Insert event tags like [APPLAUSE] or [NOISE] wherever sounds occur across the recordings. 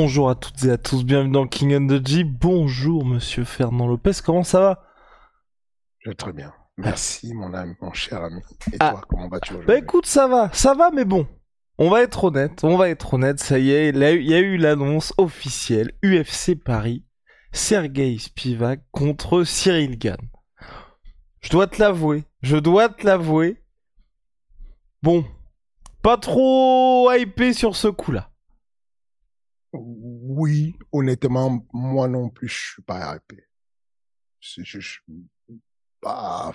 Bonjour à toutes et à tous, bienvenue dans King and the G. Bonjour Monsieur Fernand Lopez, comment ça va? Je vais très bien. Merci mon ami, mon cher ami. Et Ah. toi, comment vas-tu Bah aujourd'hui écoute, ça va, ça va, mais bon. On va être honnête, on va être honnête, ça y est, il y a eu- il y a eu l'annonce officielle UFC Paris, Sergei Spivak contre Cyril Gann. Je dois te l'avouer, je dois te l'avouer. Bon, pas trop hypé sur ce coup-là. Oui, honnêtement, moi non plus, je suis pas hypé. C'est juste... Bah,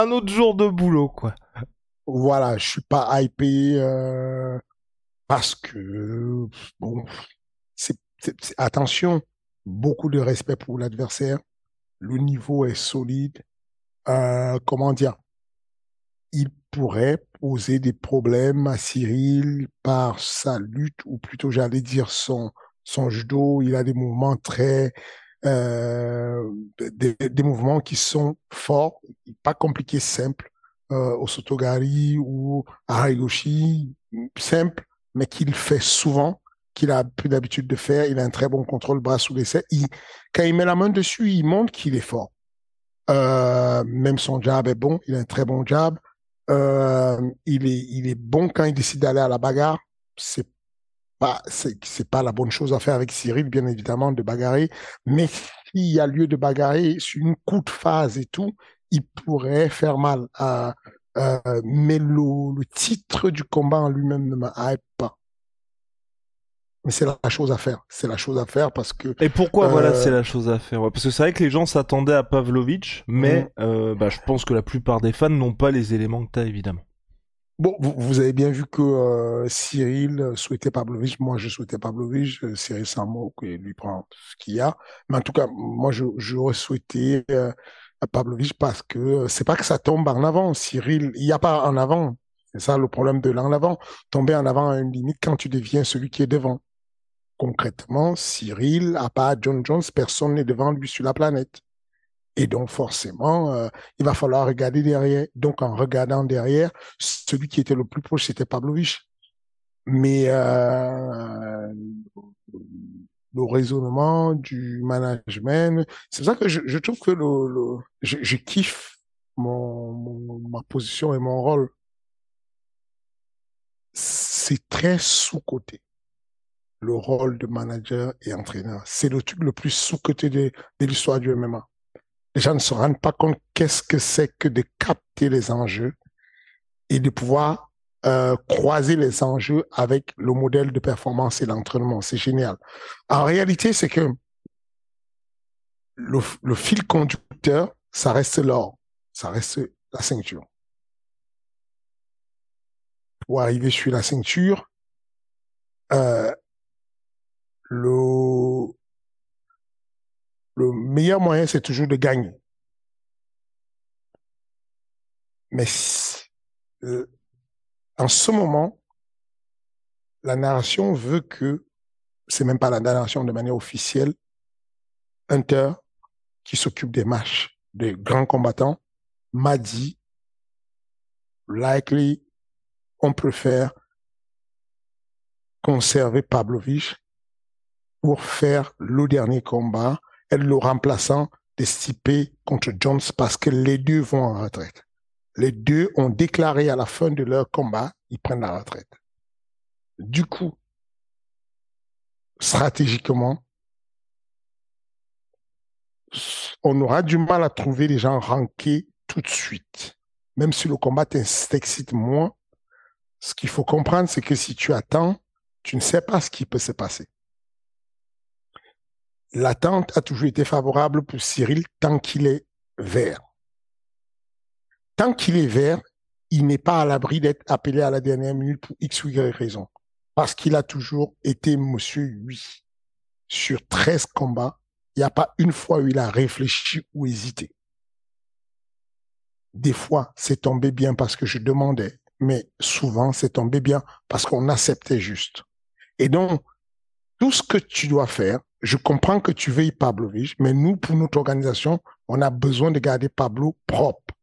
Un autre jour de boulot, quoi. voilà, je suis pas hypé euh, parce que, bon, c'est- attention, beaucoup de respect pour l'adversaire. Le niveau est solide. Euh, comment dire? Il pourrait poser des problèmes à Cyril par sa lutte, ou plutôt j'allais dire son, son judo. Il a des mouvements très, euh, des, mouvements qui sont forts, pas compliqués, simples, euh, au Sotogari ou à Harigoshi, simple, mais qu'il fait souvent, qu'il a plus d'habitude de faire. Il a un très bon contrôle bras sous l'essai. Il, quand il met la main dessus, il montre qu'il est fort. Euh, même son jab est bon, il a un très bon jab. Euh, il est, il est bon quand il décide d'aller à la bagarre. C'est pas, c'est, c'est pas la bonne chose à faire avec Cyril, bien évidemment, de bagarrer. Mais s'il y a lieu de bagarrer sur une courte phase et tout, il pourrait faire mal. Euh, euh, mais le, le titre du combat en lui-même ne me hype pas. Mais c'est la chose à faire. C'est la chose à faire parce que Et pourquoi, voilà, Euh, c'est la chose à faire? Parce que c'est vrai que les gens s'attendaient à Pavlovitch, mais Mm. euh, bah, je pense que la plupart des fans n'ont pas les éléments que t'as, évidemment. Bon, vous, vous avez bien vu que euh, Cyril souhaitait Pavlovich. Moi, je souhaitais Pavlovich. Cyril Samo, qui lui prend ce qu'il y a. Mais en tout cas, moi, je- j'aurais souhaité Pavlovich parce que c'est pas que ça tombe en avant. Cyril, il n'y a pas en avant. C'est ça le problème de l'en avant. Tomber en avant à une limite quand tu deviens celui qui est devant. Concrètement, Cyril, à part John Jones, personne n'est devant lui sur la planète. Et donc, forcément, euh, il va falloir regarder derrière. Donc, en regardant derrière, celui qui était le plus proche, c'était Pavlovich. Mais euh, le raisonnement du management, c'est pour ça que je, trouve que le, le, je, je kiffe mon, mon- ma position et mon rôle. C'est très sous-coté, le rôle de manager et entraîneur. C'est le truc le plus sous-coté de, de l'histoire du MMA. Les gens ne se rendent pas compte qu'est-ce que c'est que de capter les enjeux et de pouvoir euh, croiser les enjeux avec le modèle de performance et l'entraînement. C'est génial. En réalité, c'est que le, le fil conducteur, ça reste l'or, ça reste la ceinture. Pour arriver sur la ceinture, euh, le, le meilleur moyen, c'est toujours de gagner. Mais euh, en ce moment, la narration veut que, c'est même pas la narration de manière officielle, Hunter, qui s'occupe des matchs des grands combattants, m'a dit, likely, on préfère conserver Pavlovich pour faire le dernier combat, et le remplaçant de Stipe contre Jones parce que les deux vont en retraite. Les deux ont déclaré à la fin de leur combat, ils prennent la retraite. Du coup, stratégiquement, on aura du mal à trouver les gens rankés tout de suite. Même si le combat t'excite moins, ce qu'il faut comprendre, c'est que si tu attends, Tu ne sais pas ce qui peut se passer. L'attente a toujours été favorable pour Cyril tant qu'il est vert. Tant qu'il est vert, il n'est pas à l'abri d'être appelé à la dernière minute pour X ou Y raison. Parce qu'il a toujours été monsieur oui. Sur 13 combats, il n'y a pas une fois où il a réfléchi ou hésité. Des fois, c'est tombé bien parce que je demandais, mais souvent, c'est tombé bien parce qu'on acceptait juste. Et donc, tout ce que tu dois faire, je comprends que tu veuilles Pavlovich, mais nous, pour notre organisation, on a besoin de garder Pablo propre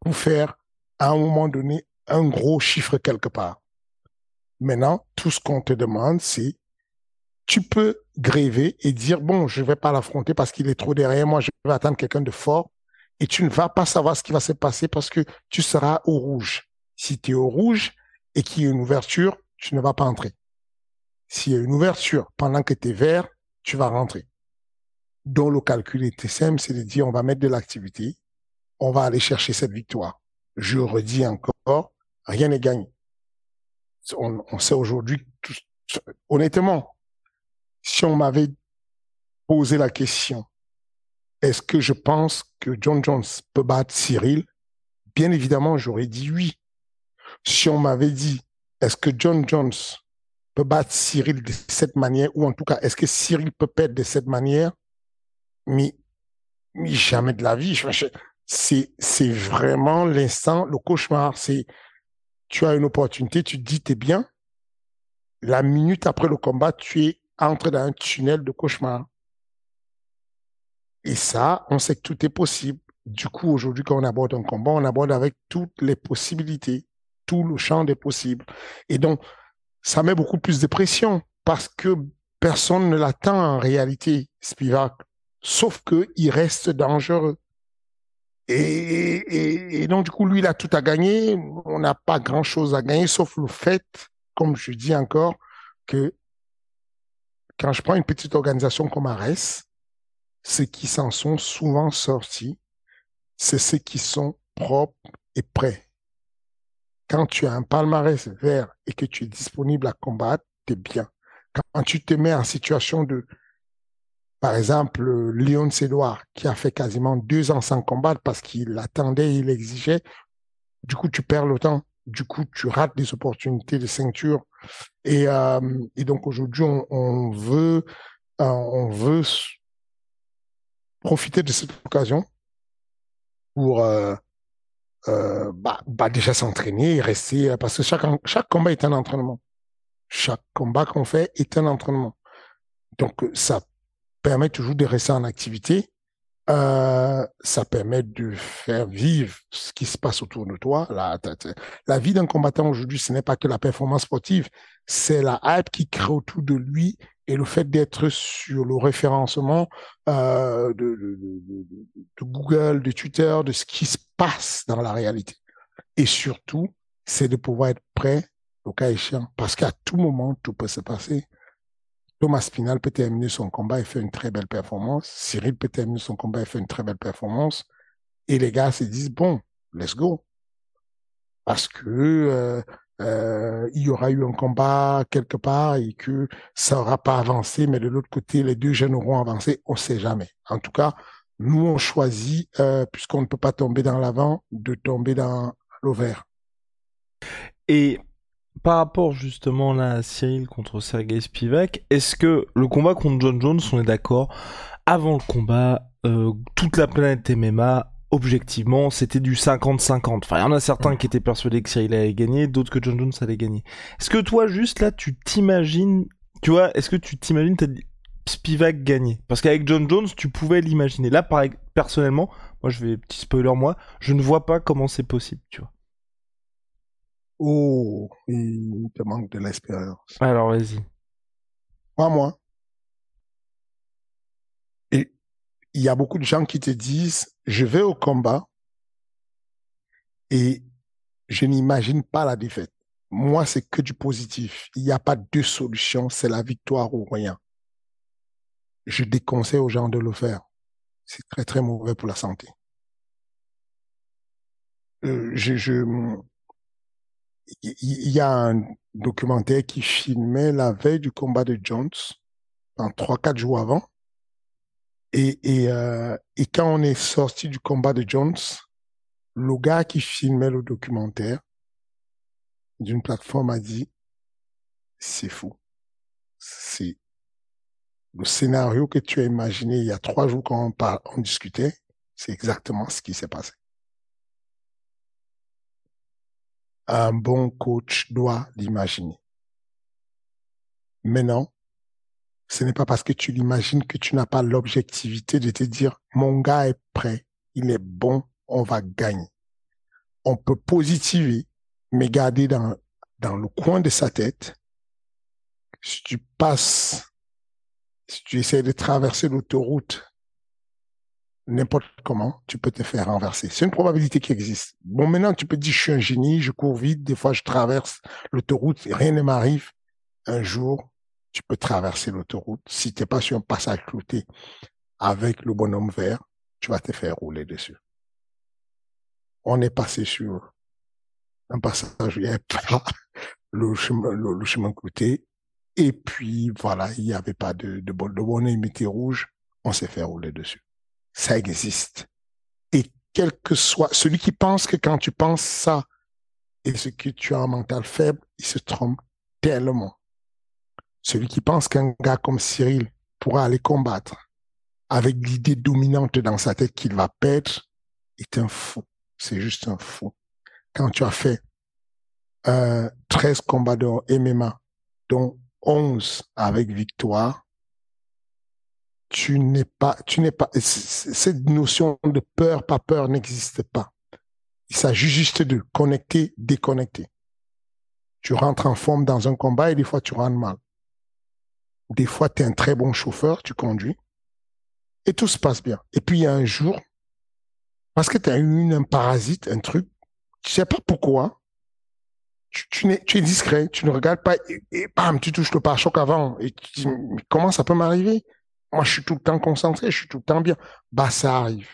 pour faire, à un moment donné, un gros chiffre quelque part. Maintenant, tout ce qu'on te demande, c'est tu peux gréver et dire, bon, je vais pas l'affronter parce qu'il est trop derrière moi, je vais attendre quelqu'un de fort et tu ne vas pas savoir ce qui va se passer parce que tu seras au rouge. Si tu es au rouge et qu'il y a une ouverture, tu ne vas pas entrer. S'il y a une ouverture pendant que tu es vert, tu vas rentrer. Donc le calcul était simple, c'est de dire on va mettre de l'activité, on va aller chercher cette victoire. Je redis encore, rien n'est gagné. On, on sait aujourd'hui, honnêtement, si on m'avait posé la question, est-ce que je pense que John Jones peut battre Cyril? Bien évidemment, j'aurais dit oui. Si on m'avait dit, est-ce que John Jones peut battre Cyril de cette manière, ou en tout cas, est-ce que Cyril peut perdre de cette manière? Mais, mais jamais de la vie. C'est, c'est vraiment l'instant, le cauchemar. C'est, tu as une opportunité, tu te dis, t'es bien. La minute après le combat, tu es entré dans un tunnel de cauchemar. Et ça, on sait que tout est possible. Du coup, aujourd'hui, quand on aborde un combat, on aborde avec toutes les possibilités, tout le champ des possibles. Et donc, ça met beaucoup plus de pression parce que personne ne l'attend en réalité, Spivak, sauf qu'il reste dangereux. Et, et, donc, du coup, lui, il a tout à gagner. On n'a pas grand-chose à gagner, sauf le fait, comme je dis encore, que quand je prends une petite organisation comme Ares, ceux qui s'en sont souvent sortis, c'est ceux qui sont propres et prêts. Quand tu as un palmarès vert et que tu es disponible à combattre, es bien. Quand tu te mets en situation de, par exemple, Léon Sédoir, qui a fait quasiment deux ans sans combattre parce qu'il attendait, il exigeait, du coup, tu perds le temps. Du coup, tu rates des opportunités de ceinture. Et, euh, donc, aujourd'hui, on, veut, euh, on veut profiter de cette occasion pour euh, euh, bah, bah, déjà s'entraîner rester parce que chaque chaque combat est un entraînement. Chaque combat qu'on fait est un entraînement. Donc ça permet toujours de rester en activité. Euh, ça permet de faire vivre ce qui se passe autour de toi. La, la vie d'un combattant aujourd'hui, ce n'est pas que la performance sportive, c'est la hype qui crée autour de lui et le fait d'être sur le référencement euh, de, de, de, de, Google, de Twitter, de ce qui se passe dans la réalité. Et surtout, c'est de pouvoir être prêt au cas échéant, parce qu'à tout moment, tout peut se passer. Thomas Spinal peut terminer son combat et faire une très belle performance. Cyril peut terminer son combat et faire une très belle performance. Et les gars se disent, bon, let's go. Parce que euh, euh, il y aura eu un combat quelque part et que ça n'aura pas avancé, mais de l'autre côté, les deux jeunes auront avancé, on ne sait jamais. En tout cas, nous, on choisit, euh, puisqu'on ne peut pas tomber dans l'avant, de tomber dans l'ouvert. Et par rapport justement là à Cyril contre Sergei Spivak, est-ce que le combat contre John Jones, on est d'accord, avant le combat, euh, toute la planète MMA objectivement, c'était du 50-50. Enfin, il y en a certains qui étaient persuadés que Cyril allait gagner, d'autres que John Jones allait gagner. Est-ce que toi, juste là, tu t'imagines, tu vois, est-ce que tu t'imagines Spivak gagner Parce qu'avec John Jones, tu pouvais l'imaginer. Là, par, personnellement, moi, je vais, petit spoiler, moi, je ne vois pas comment c'est possible, tu vois. Oh, il te manque de l'expérience. Alors, vas-y. Moi, moi, il y a beaucoup de gens qui te disent, je vais au combat et je n'imagine pas la défaite. Moi, c'est que du positif. Il n'y a pas deux solutions, c'est la victoire ou rien. Je déconseille aux gens de le faire. C'est très, très mauvais pour la santé. Euh, je, je, il y a un, documentaire qui filmait la veille du combat de Jones, en trois, quatre jours avant. Et, et, euh, et quand on est sorti du combat de Jones, le gars qui filmait le documentaire d'une plateforme a dit, c'est fou. C'est le scénario que tu as imaginé il y a trois jours quand on, parle, on discutait, c'est exactement ce qui s'est passé. Un bon coach doit l'imaginer. Mais non, ce n'est pas parce que tu l'imagines que tu n'as pas l'objectivité de te dire, mon gars est prêt, il est bon, on va gagner. On peut positiver, mais garder dans, dans le coin de sa tête, si tu passes, si tu essaies de traverser l'autoroute n'importe comment, tu peux te faire renverser. C'est une probabilité qui existe. Bon, maintenant, tu peux dire, je suis un génie, je cours vite, des fois, je traverse l'autoroute, rien ne m'arrive. Un jour, tu peux traverser l'autoroute. Si tu n'es pas sur un passage clouté avec le bonhomme vert, tu vas te faire rouler dessus. On est passé sur un passage, il n'y pas [LAUGHS] le chemin, le, chemin clouté. Et puis, voilà, il n'y avait pas de, de, de bonhomme rouge. On s'est fait rouler dessus ça existe. Et quel que soit celui qui pense que quand tu penses ça et ce que tu as un mental faible, il se trompe tellement. Celui qui pense qu'un gars comme Cyril pourra aller combattre avec l'idée dominante dans sa tête qu'il va perdre est un fou. C'est juste un fou. Quand tu as fait euh, 13 combats de MMA, dont 11 avec victoire, tu n'es pas, tu n'es pas, cette notion de peur, pas peur n'existe pas. Il s'agit juste de connecter, déconnecter. Tu rentres en forme dans un combat et des fois tu rentres mal. Des fois, tu es un très bon chauffeur, tu conduis et tout se passe bien. Et puis, il y a un jour, parce que tu as eu un parasite, un truc, tu sais pas pourquoi, tu, tu, es, tu es discret, tu ne regardes pas et, bam, tu touches le pare-choc avant et tu dis, mais comment ça peut m'arriver? Moi, je suis tout le temps concentré, je suis tout le temps bien. Bah, ça arrive.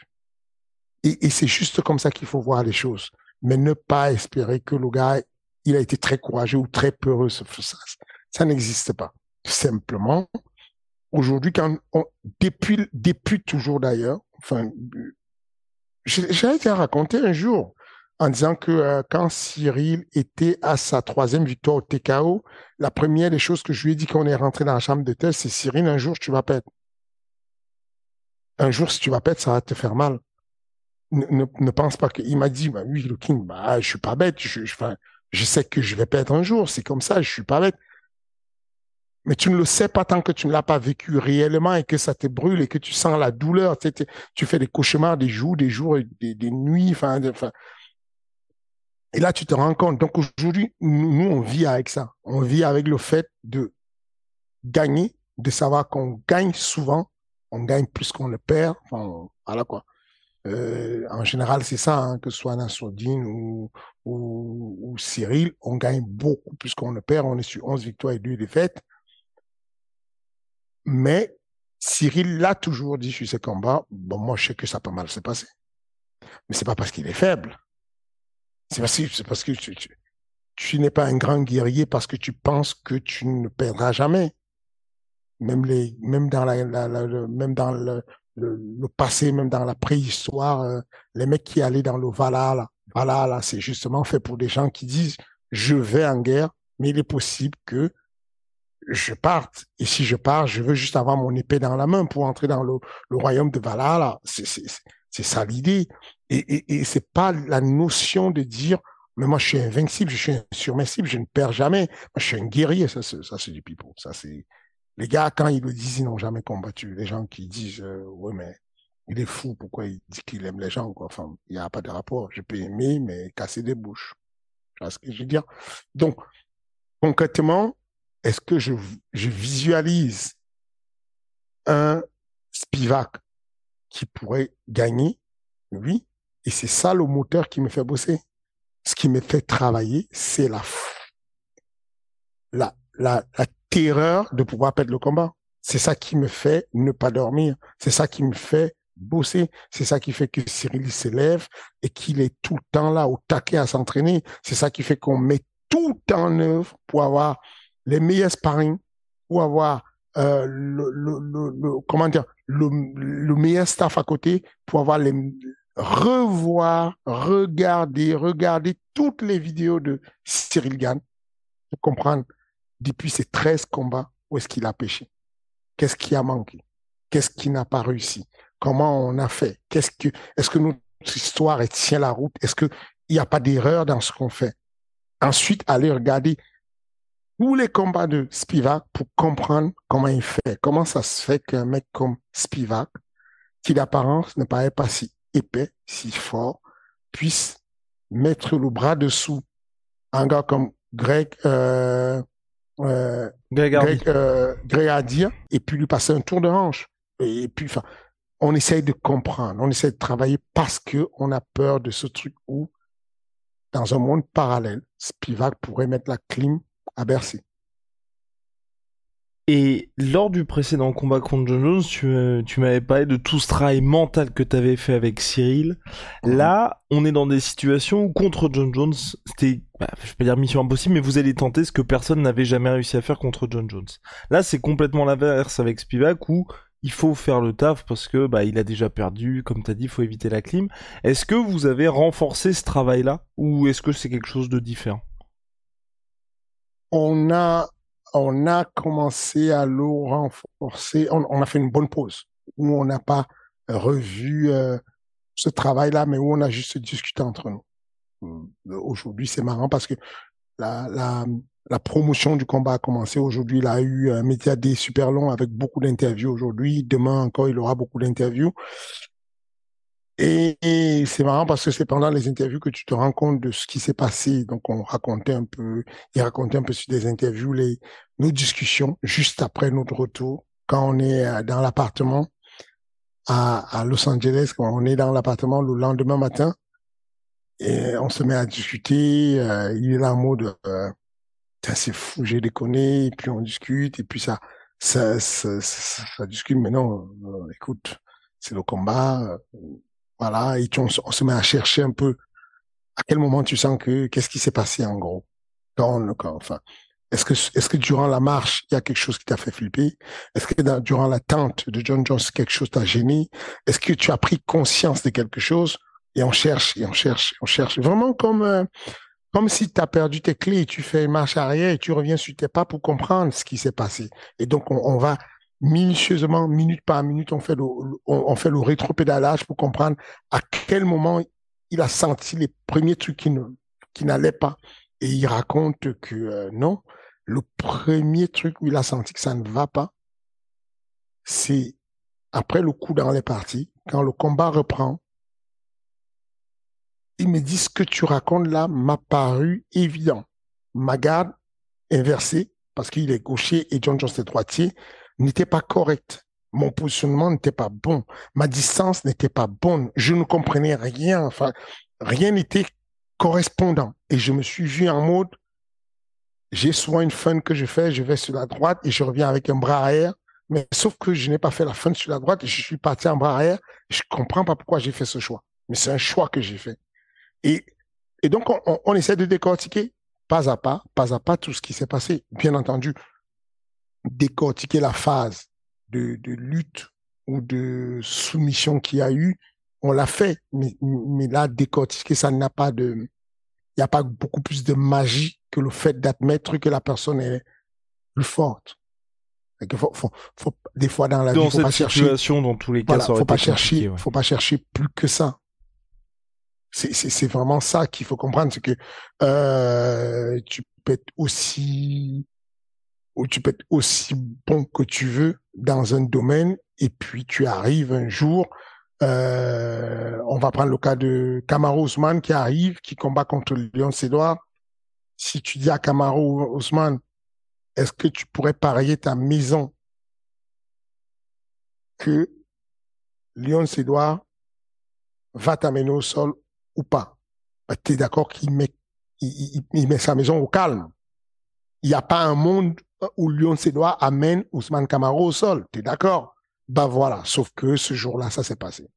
Et, c'est juste comme ça qu'il faut voir les choses. Mais ne pas espérer que le gars, il a été très courageux ou très peureux. Ça, ça n'existe pas. Simplement, aujourd'hui, quand depuis, depuis toujours d'ailleurs, enfin, j'ai été raconter un jour en disant que euh, quand Cyril était à sa troisième victoire au TKO, la première des choses que je lui ai dit quand on est rentré dans la chambre de tel, c'est Cyril, un jour, tu vas perdre un jour, si tu vas perdre, ça va te faire mal. Ne, ne, pense pas qu'il m'a dit, bah oui, le King, bah, je suis pas bête, je, je, je sais que je vais perdre un jour, c'est comme ça, je suis pas bête. Mais tu ne le sais pas tant que tu ne l'as pas vécu réellement et que ça te brûle et que tu sens la douleur. Tu, fais des cauchemars des jours, des jours, des, des nuits. Enfin, et là, tu te rends compte. Donc aujourd'hui, nous, on vit avec ça. On vit avec le fait de gagner, de savoir qu'on gagne souvent on gagne plus qu'on le perd. Enfin, voilà quoi. Euh, en général, c'est ça, hein, que ce soit Nassoudine ou, ou, ou, Cyril, on gagne beaucoup plus qu'on le perd. On est sur 11 victoires et 2 défaites. Mais Cyril l'a toujours dit sur ses combats. Bon, moi, je sais que ça peut mal se passer. Mais c'est pas parce qu'il est faible. C'est parce que, tu, n'es pas un grand guerrier parce que tu penses que tu ne perdras jamais même dans le, passé, même dans la préhistoire, euh, les mecs qui allaient dans le Valhalla, c'est justement fait pour des gens qui disent je vais en guerre, mais il est possible que je parte. Et si je pars, je veux juste avoir mon épée dans la main pour entrer dans le, le royaume de Valhalla. C'est ça l'idée. Et, et, et c'est pas la notion de dire mais moi je suis invincible, je suis insurmissible, je ne perds jamais. Moi, je suis un guerrier. Ça, c'est, ça c'est du pipeau. Ça c'est les gars, quand ils le disent, ils n'ont jamais combattu. Les gens qui disent, euh, ouais, mais il est fou, pourquoi il dit qu'il aime les gens, quoi. Enfin, il n'y a pas de rapport. Je peux aimer, mais casser des bouches. Vois ce que je veux dire? Donc, concrètement, est-ce que je, je visualise un Spivak qui pourrait gagner? Oui. Et c'est ça le moteur qui me fait bosser. Ce qui me fait travailler, c'est la, la, la, terreur de pouvoir perdre le combat. C'est ça qui me fait ne pas dormir. C'est ça qui me fait bosser. C'est ça qui fait que Cyril s'élève et qu'il est tout le temps là au taquet à s'entraîner. C'est ça qui fait qu'on met tout en œuvre pour avoir les meilleurs sparring, pour avoir euh, le, le, le, comment dire, le meilleur staff à côté, pour avoir les revoir, regarder, regarder toutes les vidéos de Cyril Gann pour comprendre depuis ces 13 combats où est-ce qu'il a pêché. Qu'est-ce qui a manqué? Qu'est-ce qui n'a pas réussi? Comment on a fait? Est-ce que notre histoire tient la route? Est-ce qu'il n'y a pas d'erreur dans ce qu'on fait? Ensuite, aller regarder tous les combats de Spivak pour comprendre comment il fait. Comment ça se fait qu'un mec comme Spivak, qui d'apparence ne paraît pas si épais, si fort, puisse mettre le bras dessous un gars comme Greg, euh, euh, Greg, euh, et puis lui passer un tour de hanche. Et puis, enfin, on essaye de comprendre, on essaye de travailler parce que on a peur de ce truc où, dans un monde parallèle, Spivak pourrait mettre la clim à Bercy. Et lors du précédent combat contre John Jones, tu, euh, tu m'avais parlé de tout ce travail mental que tu avais fait avec Cyril. Mhm. Là, on est dans des situations où contre John Jones, c'était, bah, je vais pas dire mission impossible, mais vous allez tenter ce que personne n'avait jamais réussi à faire contre John Jones. Là, c'est complètement l'inverse avec Spivak où il faut faire le taf parce que bah il a déjà perdu, comme tu as dit, il faut éviter la clim. Est-ce que vous avez renforcé ce travail-là ou est-ce que c'est quelque chose de différent? On a on a commencé à le renforcer. On, a fait une bonne pause où on n'a pas revu euh, ce travail-là, mais où on a juste discuté entre nous. Euh, aujourd'hui, c'est marrant parce que la, promotion du combat a commencé. Aujourd'hui, il a eu un média des super long avec beaucoup d'interviews aujourd'hui. Demain encore, il aura beaucoup d'interviews. Et, c'est marrant parce que c'est pendant les interviews que tu te rends compte de ce qui s'est passé. Donc on racontait un peu, il racontait un peu sur des interviews les nos discussions juste après notre retour quand on est euh, dans l'appartement à, à Los Angeles, quand on est dans l'appartement le lendemain matin et on se met à discuter. Euh, il est là en mode euh, c'est fou, j'ai déconné. Et puis on discute et puis ça ça ça, ça, discute. Mais non, euh, écoute, c'est le combat voilà, et on, se met à chercher un peu à quel moment tu sens que qu'est-ce qui s'est passé en gros. Quand, enfin, est-ce que est-ce que durant la marche il y a quelque chose qui t'a fait flipper? Est-ce que durant l'attente de John Jones quelque chose t'a gêné? Est-ce que tu as pris conscience de quelque chose? Et on cherche et on cherche, et on cherche vraiment comme euh, si tu as perdu tes clés, tu fais une marche arrière et tu reviens sur tes pas pour comprendre ce qui s'est passé. Et donc on, on va minutieusement, minute par minute, on fait le, on, fait le rétropédalage pour comprendre à quel moment il a senti les premiers trucs qui ne, qui n'allaient pas. Et il raconte que euh, non, le premier truc où il a senti que ça ne va pas, c'est après le coup dans les parties, quand le combat reprend, il me dit ce que tu racontes là m'a paru évident. Ma garde inversée, parce qu'il est gaucher et John Jones est droitier, n'était pas correct. Mon positionnement n'était pas bon. Ma distance n'était pas bonne. Je ne comprenais rien. Enfin, rien n'était correspondant. Et je me suis vu en mode, j'ai souvent une fun que je fais, je vais sur la droite et je reviens avec un bras arrière. Mais sauf que je n'ai pas fait la fun sur la droite et je suis parti en bras arrière. Je comprends pas pourquoi j'ai fait ce choix. Mais c'est un choix que j'ai fait. Et, donc, on, on essaie de décortiquer pas à pas, pas à pas tout ce qui s'est passé. Bien entendu, décortiquer la phase de, de lutte ou de soumission qu'il y a eu, on l'a fait, mais, mais là, décortiquer, ça n'a pas de, il n'y a pas beaucoup plus de magie que le fait d'admettre que la personne est plus forte. Faut, faut, faut, des fois dans la dans vie, faut cette pas situation, chercher, dans tous les cas, voilà, ça faut pas chercher, ouais. faut pas chercher plus que ça. C'est vraiment ça qu'il faut comprendre, c'est que euh, tu peux être aussi où tu peux être aussi bon que tu veux dans un domaine et puis tu arrives un jour, euh, on va prendre le cas de Kamaro Ousmane qui arrive, qui combat contre Lyon Sédoire. Si tu dis à Kamaro Ousmane, est-ce que tu pourrais parier ta maison que Lyon Sédoire va t'amener au sol ou pas? Bah, tu es d'accord qu'il met, il met sa maison au calme. Il n'y a pas un monde où Lyon Sédois amène Ousmane Camaro au sol. T'es d'accord? Bah voilà. Sauf que ce jour-là, ça s'est passé.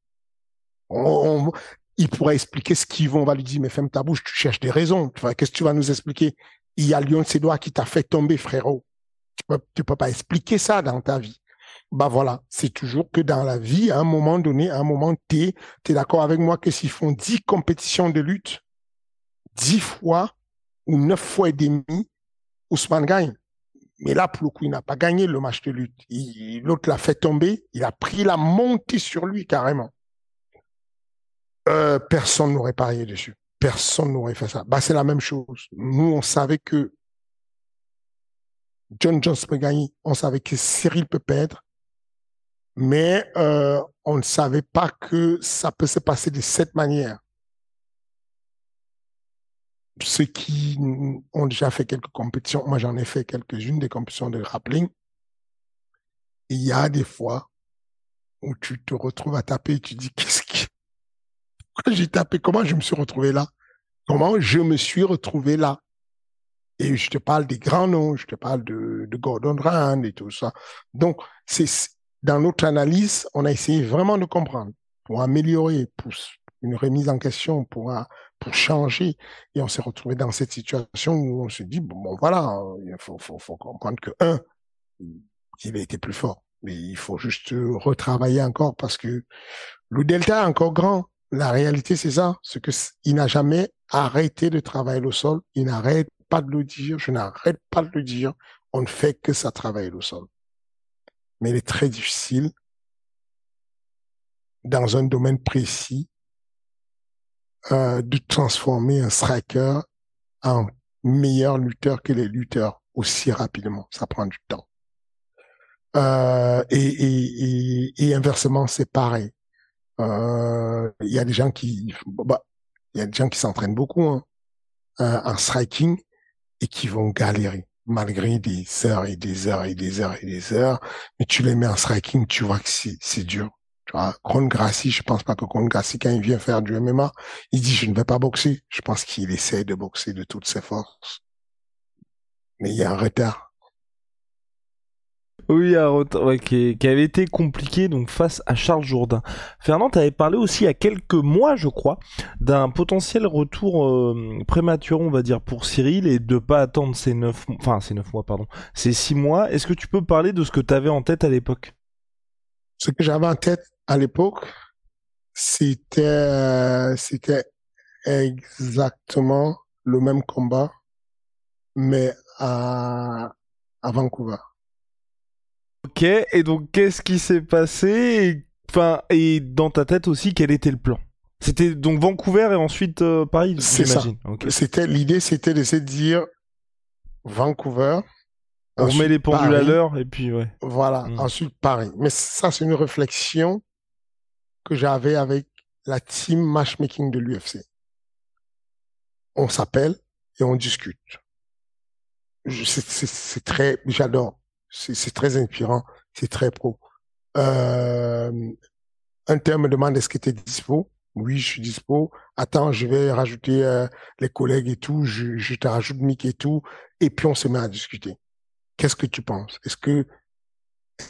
On, il pourrait expliquer ce qu'ils vont. On va lui dire, mais ferme ta bouche, tu cherches des raisons. Qu'est-ce que tu vas nous expliquer? Il y a Lyon Sédois qui t'a fait tomber, frérot. Tu peux, peux pas expliquer ça dans ta vie. Bah voilà, c'est toujours que dans la vie, à un moment donné, à un moment T, tu es d'accord avec moi que s'ils font 10 compétitions de lutte, 10 fois ou 9 fois et demi, Ousmane gagne. Mais là, pour le coup, il n'a pas gagné le match de lutte. L'autre l'a fait tomber, il a pris la montée sur lui carrément. Euh, personne n'aurait parié dessus. Personne n'aurait fait ça. Bah, c'est la même chose. Nous, on savait que John Jones peut gagner. On savait que Cyril peut perdre. Mais euh, on ne savait pas que ça peut se passer de cette manière. Ceux qui ont déjà fait quelques compétitions, moi j'en ai fait quelques-unes des compétitions de grappling. Il y a des fois où tu te retrouves à taper et tu dis qu'est-ce qui [LAUGHS] j'ai tapé, comment je me suis retrouvé là? Comment je me suis retrouvé là? Et je te parle des grands noms, je te parle de, de Gordon Rand et tout ça. Donc, c'est dans notre analyse, on a essayé vraiment de comprendre pour améliorer, pour une remise en question, pour, pour changer. Et on s'est retrouvé dans cette situation où on se dit, bon, bon voilà, il faut, faut, faut comprendre que, un, il a été plus fort. Mais il faut juste retravailler encore parce que le delta est encore grand. La réalité, c'est ça. C'est que il n'a jamais arrêté de travailler le sol. Il n'arrête pas de le dire. Je n'arrête pas de le dire. On ne fait que ça travailler le sol. Mais il est très difficile dans un domaine précis euh, de transformer un striker en meilleur lutteur que les lutteurs aussi rapidement. Ça prend du temps. Euh, et, et, et, et, inversement, c'est pareil. Euh, il y a des gens qui, bah, il y a des gens qui s'entraînent beaucoup hein, euh, en striking et qui vont galérer malgré des heures et des heures et des heures et des heures. Mais tu les mets en striking, tu vois que c'est dur. Tu Gracie, je pense pas que quand il vient faire du MMA, il dit je ne vais pas boxer. Je pense qu'il essaie de boxer de toutes ses forces. Mais il y a un retard. Oui, ouais, qui, qui, avait été compliqué donc face à Charles Jourdain. Fernand, tu avais parlé aussi il y a quelques mois, je crois, d'un potentiel retour euh, prématuré, on va dire, pour Cyril et de pas attendre ces neuf, enfin ces neuf mois, pardon, ces six mois. Est-ce que tu peux parler de ce que tu avais en tête à l'époque? Ce que j'avais en tête à l'époque, c'était euh, c'était exactement le même combat, mais à à Vancouver. Ok, et donc qu'est-ce qui s'est passé? Enfin, et dans ta tête aussi, quel était le plan? C'était donc Vancouver et ensuite euh, Paris, j'imagine. C'était l'idée, c'était de se dire Vancouver. On remet les pendules à l'heure et puis ouais. Voilà, hmm. ensuite Paris. Mais ça, c'est une réflexion que j'avais avec la team matchmaking de l'UFC. On s'appelle et on discute. C'est très, j'adore c'est très inspirant, c'est très pro. Euh, un terme me demande est-ce que tu es dispo? Oui, je suis dispo. Attends, je vais rajouter euh, les collègues et tout, je, je te rajoute Mick et tout, et puis on se met à discuter. Qu'est-ce que tu penses? Est-ce que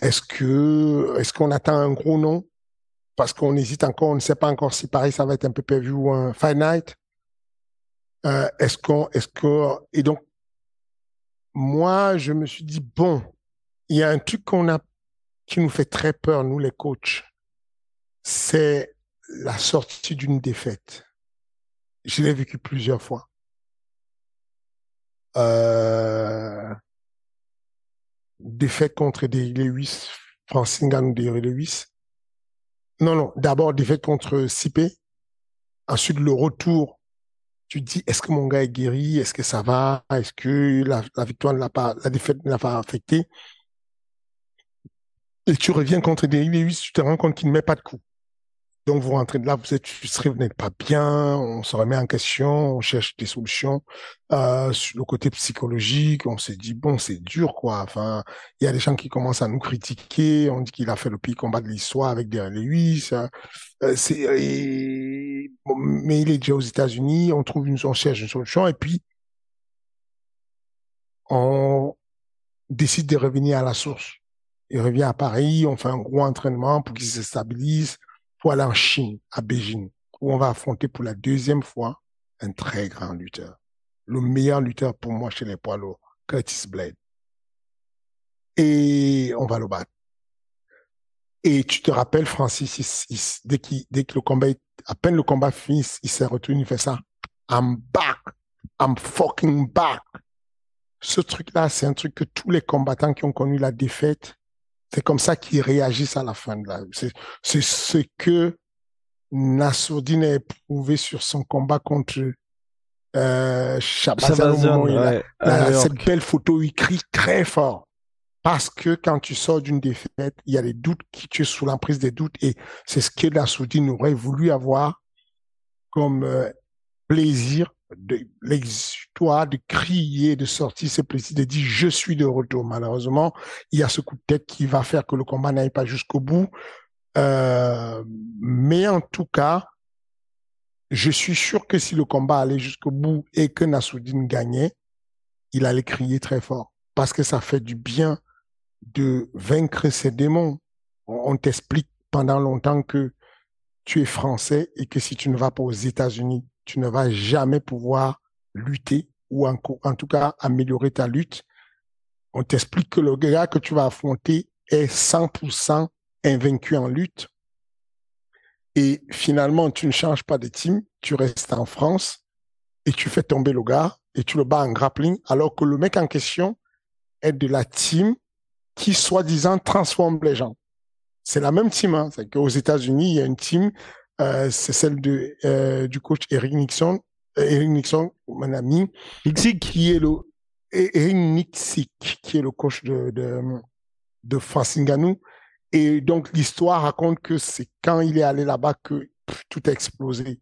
est-ce que est-ce qu'on attend un gros nom? Parce qu'on hésite encore, on ne sait pas encore si pareil ça va être un peu perdu ou un Night. Euh, est-ce qu'on est-ce que et donc moi je me suis dit bon il y a un truc qu'on a, qui nous fait très peur, nous les coachs, c'est la sortie d'une défaite. Je l'ai vécu plusieurs fois. Euh, défaite contre des Lewis, Francine ou des Lewis. Non, non, d'abord défaite contre Sipé. Ensuite, le retour. Tu dis, est-ce que mon gars est guéri? Est-ce que ça va? Est-ce que la, victoire ne l'a pas, la défaite ne pas affecté? et tu reviens contre des Lewis, tu te rends compte qu'il ne met pas de coup. Donc vous rentrez de là, vous êtes frustré, vous n'êtes pas bien, on se remet en question, on cherche des solutions. Euh, sur le côté psychologique, on se dit bon, c'est dur quoi. Enfin, il y a des gens qui commencent à nous critiquer, on dit qu'il a fait le pire combat de l'histoire avec des Lewis. Euh, mais il est déjà aux États-Unis, on trouve une, on cherche une solution et puis on décide de revenir à la source il revient à Paris, on fait un gros entraînement pour qu'il se stabilise, pour aller en Chine, à Beijing, où on va affronter pour la deuxième fois un très grand lutteur. le meilleur lutteur pour moi chez les poids lourds, Curtis Blade. Et on va le battre. Et tu te rappelles, Francis, dès, dès que le combat, à peine le combat finit, il s'est retourné, il fait ça. I'm back. I'm fucking back. Ce truc-là, c'est un truc que tous les combattants qui ont connu la défaite, c'est comme ça qu'ils réagissent à la fin de la. C'est ce que Nassourdine a éprouvé sur son combat contre euh, Shabazan. cette belle photo, il crie très fort. Parce que quand tu sors d'une défaite, il y a des doutes qui tu es sous l'emprise des doutes et c'est ce que Nassourdine aurait voulu avoir comme euh, plaisir de de crier, de sortir ce plaisir, de dire je suis de retour. Malheureusement, il y a ce coup de tête qui va faire que le combat n'aille pas jusqu'au bout. Euh, mais en tout cas, je suis sûr que si le combat allait jusqu'au bout et que Nassoudine gagnait, il allait crier très fort parce que ça fait du bien de vaincre ces démons. On t'explique pendant longtemps que tu es français et que si tu ne vas pas aux États-Unis, tu ne vas jamais pouvoir lutter ou en, tout cas améliorer ta lutte. On t'explique que le gars que tu vas affronter est 100% invaincu en lutte. Et finalement, tu ne changes pas de team, tu restes en France et tu fais tomber le gars et tu le bats en grappling, alors que le mec en question est de la team qui, soi-disant, transforme les gens. C'est la même team. Hein. C'est qu'aux États-Unis, il y a une team, euh, c'est celle de euh, du coach Eric Nixon, euh, Eric Nixon, mon ami, qui est le Eric Nixik, qui est le coach de de, et donc, l'histoire raconte que c'est quand il est allé là-bas que tout a explosé.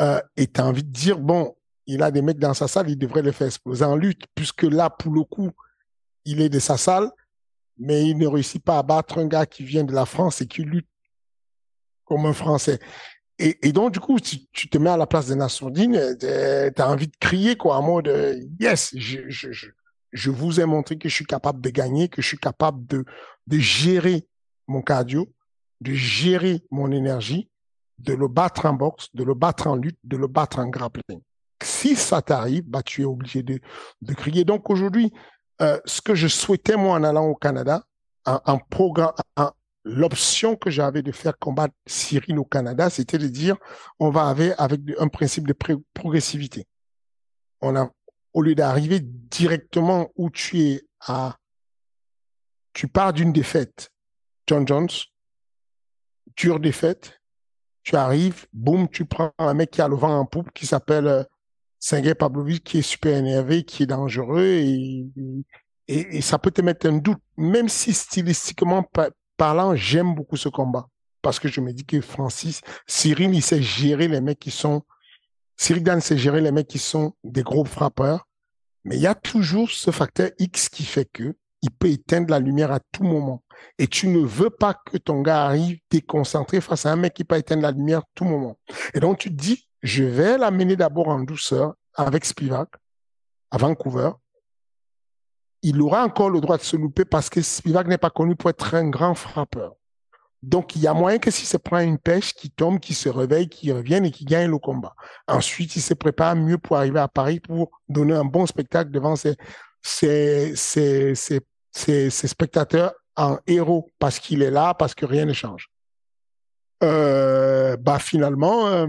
Euh, et tu as envie de dire, bon, il a des mecs dans sa salle, il devrait les faire exploser en lutte, puisque là, pour le coup, il est de sa salle, mais il ne réussit pas à battre un gars qui vient de la France et qui lutte comme un Français. Et, donc, du coup, tu te mets à la place de Nassourdine, euh, tu as envie de crier, quoi, en mode, euh, yes, je, vous ai montré que je suis capable de gagner, que je suis capable de, gérer mon cardio, de gérer mon énergie, de le battre en boxe, de le battre en lutte, de le battre en grappling. Si ça t'arrive, bah, tu es obligé de, crier. Donc aujourd'hui, euh, ce que je souhaitais moi en allant au Canada, en, programme, l'option que j'avais de faire combattre Cyril au Canada, c'était de dire on va avec, avec un principe de progressivité. On a, au lieu d'arriver directement où tu es à, tu pars d'une défaite John Jones, dure défaite, tu arrives, boum, tu prends un mec qui a le vent en poupe, qui s'appelle euh, Pavlovich, qui est super énervé, qui est dangereux, et, et, ça peut te mettre un doute, même si stylistiquement parlant, j'aime beaucoup ce combat. Parce que je me dis que Francis, Cyril, il sait gérer les mecs qui sont, Cyril Dan sait gérer les mecs qui sont des gros frappeurs, mais il y a toujours ce facteur X qui fait que il peut éteindre la lumière à tout moment. Et tu ne veux pas que ton gars arrive déconcentré face à un mec qui peut éteindre la lumière à tout moment. Et donc tu te dis, je vais l'amener d'abord en douceur avec Spivak à Vancouver. Il aura encore le droit de se louper parce que Spivak n'est pas connu pour être un grand frappeur. Donc, il y a moyen que si se prend une pêche, qui tombe, qui se réveille, qui revienne et qui gagne le combat. Ensuite, il se prépare mieux pour arriver à Paris pour donner un bon spectacle devant ses, spectateurs en héros parce qu'il est là, parce que rien ne change. Euh, bah finalement, euh,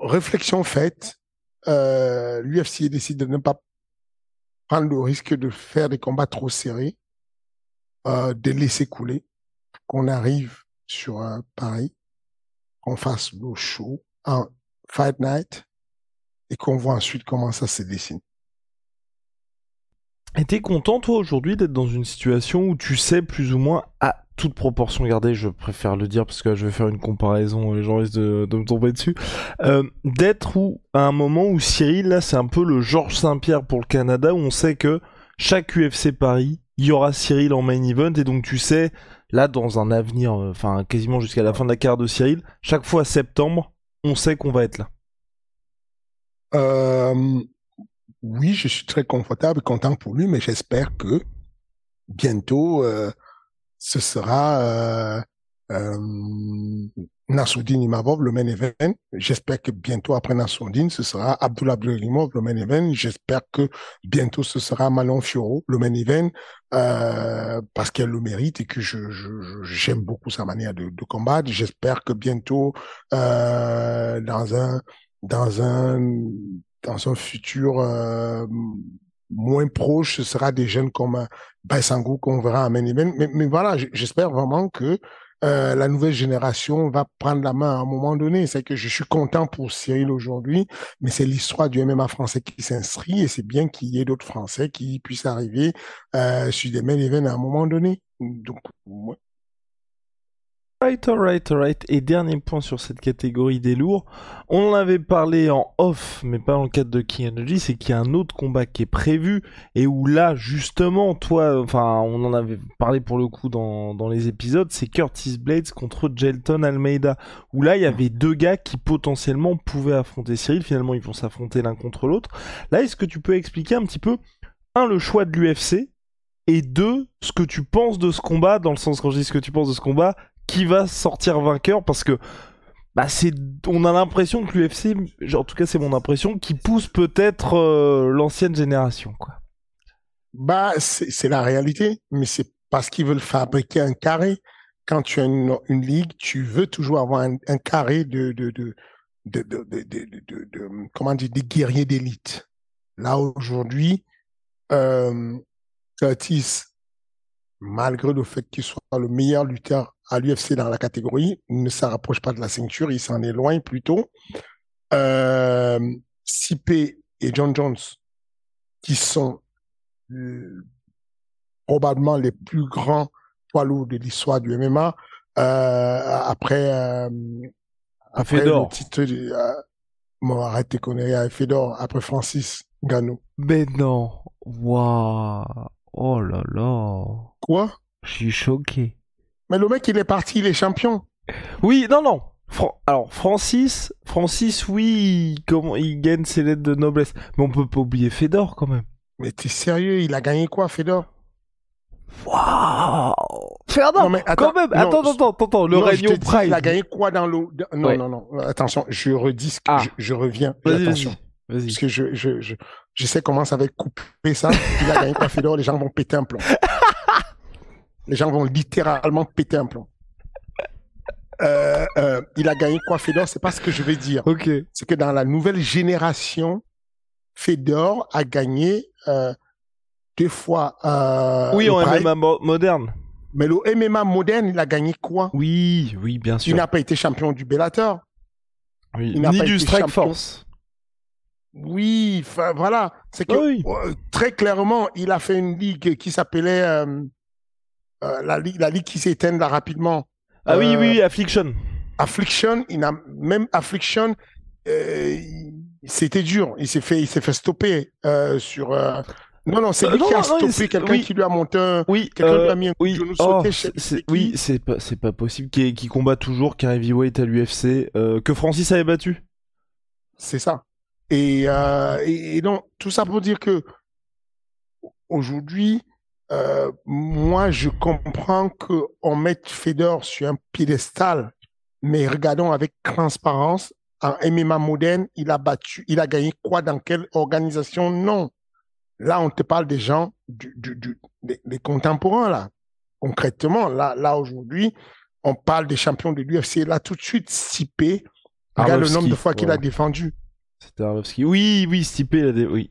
réflexion faite, euh, l'UFC décide de ne pas prendre le risque de faire des combats trop serrés, euh, de laisser couler, qu'on arrive sur un pari, qu'on fasse le show en Fight Night et qu'on voit ensuite comment ça se dessine. Et t'es content, toi, aujourd'hui, d'être dans une situation où tu sais plus ou moins, à toute proportion gardée, je préfère le dire parce que je vais faire une comparaison, les gens risquent de, me tomber dessus, euh, d'être où, à un moment où Cyril, là, c'est un peu le Georges Saint-Pierre pour le Canada, où on sait que chaque UFC Paris, il y aura Cyril en main event, et donc tu sais, là, dans un avenir, euh, enfin, quasiment jusqu'à la fin de la carte de Cyril, chaque fois septembre, on sait qu'on va être là. Euh, oui, je suis très confortable et content pour lui, mais j'espère que bientôt, euh, ce sera euh, euh, Nassoudine Imavov, le main event. J'espère que bientôt après Nassoudine, ce sera Abdullah Abdelimov, le main event. J'espère que bientôt ce sera Manon Fioro, le main event, euh, parce qu'elle le mérite et que je, j'aime beaucoup sa manière de, de combattre. J'espère que bientôt, euh, dans un, dans un, dans un futur euh, moins proche, ce sera des jeunes comme Baisangou qu'on verra à main. Mais, mais voilà, j'espère vraiment que euh, la nouvelle génération va prendre la main à un moment donné. C'est que je suis content pour Cyril aujourd'hui, mais c'est l'histoire du MMA français qui s'inscrit et c'est bien qu'il y ait d'autres Français qui puissent arriver euh, sur des main events à un moment donné. Donc, ouais. Right, alright, alright. Et dernier point sur cette catégorie des lourds. On en avait parlé en off, mais pas dans le cadre de King Energy, c'est qu'il y a un autre combat qui est prévu et où là, justement, toi, enfin, on en avait parlé pour le coup dans, dans les épisodes, c'est Curtis Blades contre Jelton Almeida. Où là, il y avait deux gars qui potentiellement pouvaient affronter Cyril. Finalement, ils vont s'affronter l'un contre l'autre. Là, est-ce que tu peux expliquer un petit peu, un, le choix de l'UFC et deux, ce que tu penses de ce combat, dans le sens quand je dis ce que tu penses de ce combat, qui va sortir vainqueur parce que bah c'est on a l'impression que l'UFC en tout cas c'est mon impression qui pousse peut-être euh, l'ancienne génération quoi. Bah c'est la réalité mais c'est parce qu'ils veulent fabriquer un carré quand tu as une, une ligue tu veux toujours avoir un, carré de de de de, de, de, de, de comment dire des guerriers d'élite. Là aujourd'hui euh, Curtis malgré le fait qu'il soit le meilleur lutteur à l'UFC dans la catégorie, il ne se rapproche pas de la ceinture, il s'en éloigne plutôt. Euh, Sipé et John Jones, qui sont euh, probablement les plus grands poids lourds de l'histoire du MMA, euh, après, euh, après le titre, euh, bon, arrête tes conneries, à Fedor, après Francis Gano. Mais non, waouh, oh là là. Quoi? Je suis choqué. Mais le mec, il est parti, il est champion. Oui, non, non. Alors, Francis, Francis, oui, il, comment, il gagne ses lettres de noblesse. Mais on peut pas oublier Fedor quand même. Mais t'es sérieux, il a gagné quoi, Fedor? Waouh Fedor, non, mais attends, quand même, attends, attends, attends, le Réunion Prime. Il a gagné quoi dans l'eau Non, non, non, attention, je redis, ah. je, reviens, attention. Parce que je, je, je, je sais comment ça va être coupé ça. Il a gagné quoi, Fedor, les gens vont péter un plomb. Les gens vont littéralement péter un plomb. Euh, euh, il a gagné quoi, Fedor? C'est pas ce que je vais dire. C'est que dans la nouvelle génération, Fedor a gagné euh, deux fois. oui, en MMA moderne. Mais le MMA moderne, il a gagné quoi? Oui, oui, bien sûr. Il n'a pas été champion du Bellator. Oui. Ni du Strike Force. Oui, voilà. C'est que très clairement, il a fait une ligue qui s'appelait euh, la, ligue, la ligue qui s'éteint là rapidement. Ah oui, oui, euh, Affliction. Affliction, il a même Affliction, euh, c'était dur. Il s'est fait, il s'est fait stopper sur. Non, non, c'est lui qui a stoppé quelqu'un qui lui a monté un. Oui, quelqu'un lui a mis un oui, genou oh, Oui, c'est pas, possible. Qui, qui combat toujours, qui arrive heavyweight à l'UFC, que Francis avait battu. C'est ça. Et, et, et donc, tout ça pour dire que aujourd'hui, euh, moi, je comprends qu'on mette Fedor sur un piédestal, mais regardons avec transparence. En MMA moderne, il a battu, il a gagné quoi dans quelle organisation? Non. Là, on te parle des gens, du, du, du des, contemporains là. Concrètement, là, là aujourd'hui, on parle des champions de l'UFC. Là, tout de suite, Stipe, regarde le nombre de fois qu'il a défendu. C'était Arlovski. Oui, oui, Stipe, il a oui.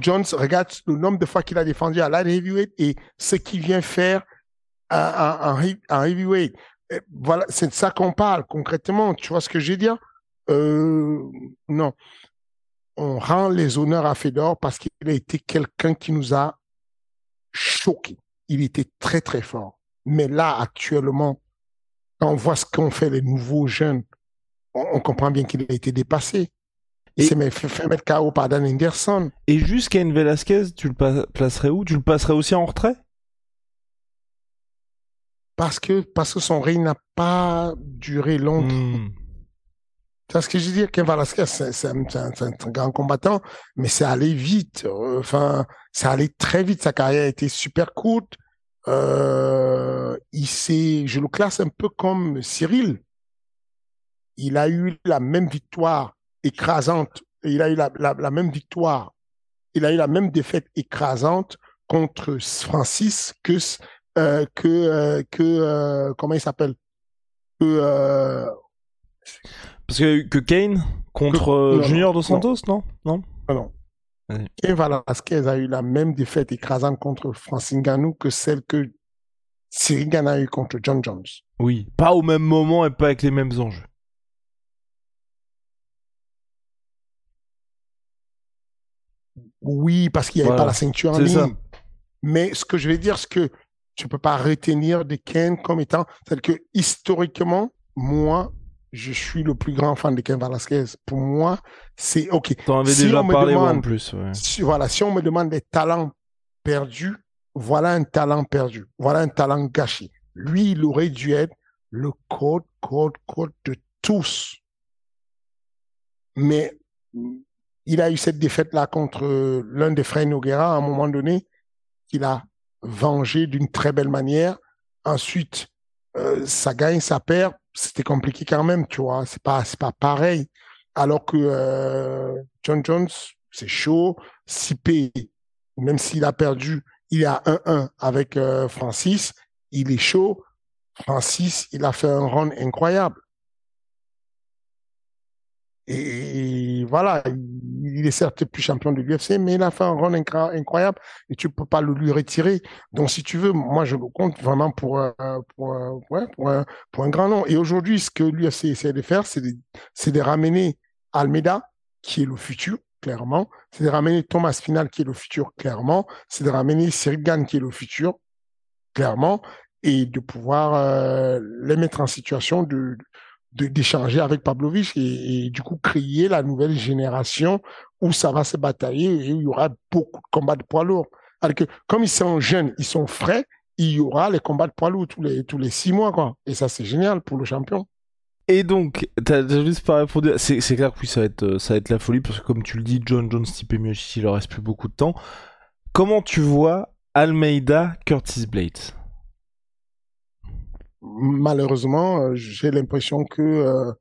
Jones, regarde le nombre de fois qu'il a défendu à la heavyweight et ce qu'il vient faire en, heavyweight. voilà, c'est de ça qu'on parle concrètement. Tu vois ce que je veux dire? Euh, Non. On rend les honneurs à Fedor parce qu'il a été quelqu'un qui nous a choqué. Il était très, très fort. Mais là, actuellement, quand on voit ce qu'ont fait les nouveaux jeunes, on, comprend bien qu'il a été dépassé. Il s'est fait, mettre KO par Dan Anderson. Et juste Cain Velasquez, tu le placerais où? Tu le passerais aussi en retrait? Parce que, parce que son règne n'a pas duré longtemps. Hmm. C'est ce que je veux dire? Ken Velasquez, c'est un, un, grand combattant, mais c'est allé vite. Enfin, ça allait très vite. Sa carrière a été super courte. Euh, il s'est, je le classe un peu comme Cyril. Il a eu la même victoire écrasante. Il a eu la, la, même victoire. Il a eu la même défaite écrasante contre Francis que euh, que euh, que euh, comment il s'appelle? Que parce que que Kane contre Junior dos Santos non? Non? Non, non. Kane Velasquez a eu la même défaite écrasante contre Francis Ngannou que celle que Cyril a eu contre John Jones. Oui, pas au même moment et pas avec les mêmes enjeux. Oui, parce qu'il n'y avait pas la ceinture en ligne. Mais ce que je vais dire, c'est que tu peux pas retenir des Ken comme étant tel que historiquement, moi, je suis le plus grand fan de Ken Velasquez. Pour moi, c'est OK. Tu en avais déjà parlé en plus. Si, voilà, si on me demande des talents perdus, voilà un talent perdu. Voilà un talent gâché. Lui, il aurait dû être le code, code, code de tous. Mais il a eu cette défaite-là contre l'un des frères Noguera à un moment donné, qu'il a venger d'une très belle manière. Ensuite, euh, ça gagne, ça perd. C'était compliqué quand même, tu vois. C'est pas, c'est pas pareil. Alors que euh, John Jones, c'est chaud. Sipé, même s'il a perdu, il est à 1-1 avec euh, Francis. Il est chaud. Francis, il a fait un run incroyable. Et, voilà, il est certes plus champion de l'UFC, mais il a fait un run incroyable et tu peux pas le lui retirer. Donc, si tu veux, moi, je le compte vraiment pour, euh, euh, pour, un, pour un grand nom. Et aujourd'hui, ce que l'UFC essaie de faire, c'est de, de ramener Almeida, qui est le futur, clairement. C'est de ramener Thomas Final, qui est le futur, clairement. C'est de ramener Cyril Gann, qui est le futur, clairement. Et de pouvoir euh, les mettre en situation de, d'échanger avec Pavlovich et, du coup créer la nouvelle génération où ça va se batailler et où il y aura beaucoup de combats de poids lourds. Alors que comme ils sont jeunes, ils sont frais, il y aura les combats de poids lourds tous les tous les six mois quoi. Et ça c'est génial pour le champion. Et donc, juste pas répondu. C'est clair que oui, ça va être ça va être la folie parce que comme tu le dis, John Jones, Stipe Miocic, il leur reste plus beaucoup de temps. Comment tu vois Almeida, Curtis Blades? Malheureusement, euh, j'ai l'impression que euh,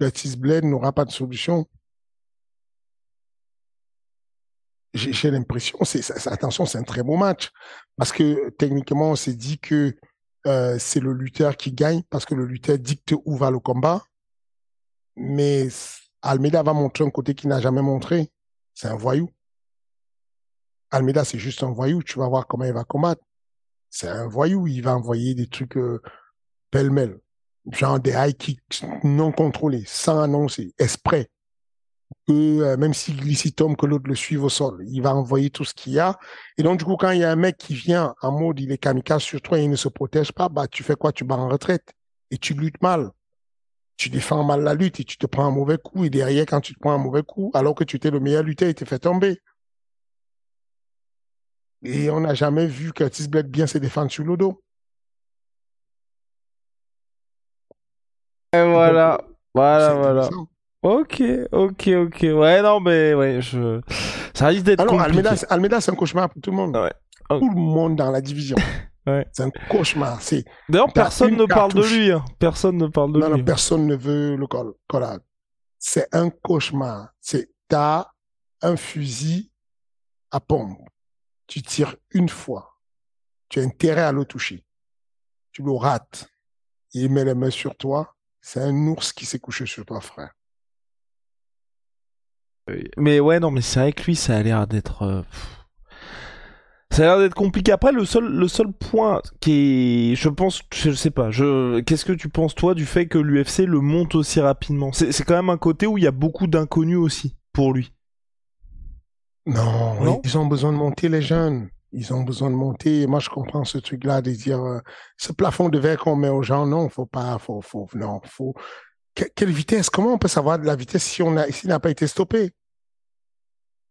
Curtis n'aura pas de solution. J'ai l'impression, attention, c'est un très beau match parce que techniquement, on s'est dit que euh, c'est le lutteur qui gagne parce que le lutteur dicte où va le combat. Mais Almeida va montrer un côté qu'il n'a jamais montré. C'est un voyou. Almeida, c'est juste un voyou. Tu vas voir comment il va combattre c'est un voyou, il va envoyer des trucs euh, pêle-mêle, genre des high kicks non contrôlés, sans annoncer, exprès. Que, euh, même s'il glisse, tombe, que l'autre le suive au sol. Il va envoyer tout ce qu'il y a. Et donc, du coup, quand il y a un mec qui vient en mode, il est kamikaze sur toi et il ne se protège pas, bah, tu fais quoi? Tu vas en retraite. Et tu luttes mal. Tu défends mal la lutte et tu te prends un mauvais coup. Et derrière, quand tu te prends un mauvais coup, alors que tu étais le meilleur lutteur, il te fait tomber. Et on n'a jamais vu Curtis Blade bien se défendre sur le dos. Et voilà, voilà, voilà. Ok, ok, ok. Ouais, non, mais ouais, je... ça risque d'être Alors, Almeida, Almeida c'est un cauchemar pour tout le monde. Tout le monde dans la division. [LAUGHS] ouais. C'est un cauchemar. D'ailleurs, personne ne parle de lui. Hein. Personne ne parle de lui. Non, personne ne veut le collage. C'est un cauchemar. C'est t'as un fusil à pompe tu tires une fois, tu as intérêt à le toucher. Tu le rates, il met les mains sur toi, c'est un ours qui s'est couché sur toi, frère. Mais ouais, non, mais c'est vrai que lui, ça a l'air d'être. Euh, ça a l'air d'être compliqué. Après, le seul, le seul point qui est. Je pense. Je sais pas. Je... Qu'est-ce que tu penses, toi, du fait que l'UFC le monte aussi rapidement? C'est quand même un côté où il y a beaucoup d'inconnus aussi, pour lui. Non, ils ont besoin de monter les jeunes. Ils ont besoin de monter. Et moi, je comprends ce truc-là de dire euh, ce plafond de verre qu'on met aux gens, non, faut pas, faut, faut, non, faut. quelle vitesse? Comment on peut savoir de la vitesse si on a, s'il n'a pas été stoppé?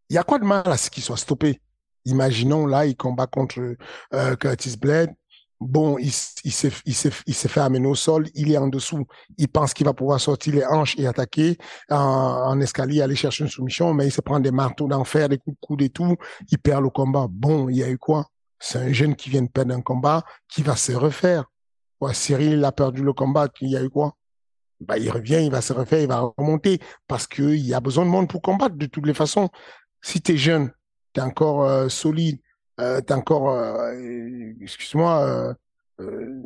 Il y a quoi de mal à ce qu'il soit stoppé? Imaginons là, il combat contre euh, Curtis Blade. Bon, il, il s'est fait amener au sol, il est en dessous. Il pense qu'il va pouvoir sortir les hanches et attaquer en, escalier, aller chercher une soumission, mais il se prend des marteaux d'enfer, des coups de coude et tout. Il perd le combat. Bon, il y a eu quoi? C'est un jeune qui vient de perdre un combat, qui va se refaire. Cyril, il a perdu le combat, il y a eu quoi? Bah, il revient, il va se refaire, il va remonter parce qu'il y a besoin de monde pour combattre de toutes les façons. Si tu jeune, tu encore euh, solide, euh, t'as encore, euh, excuse-moi, euh, euh,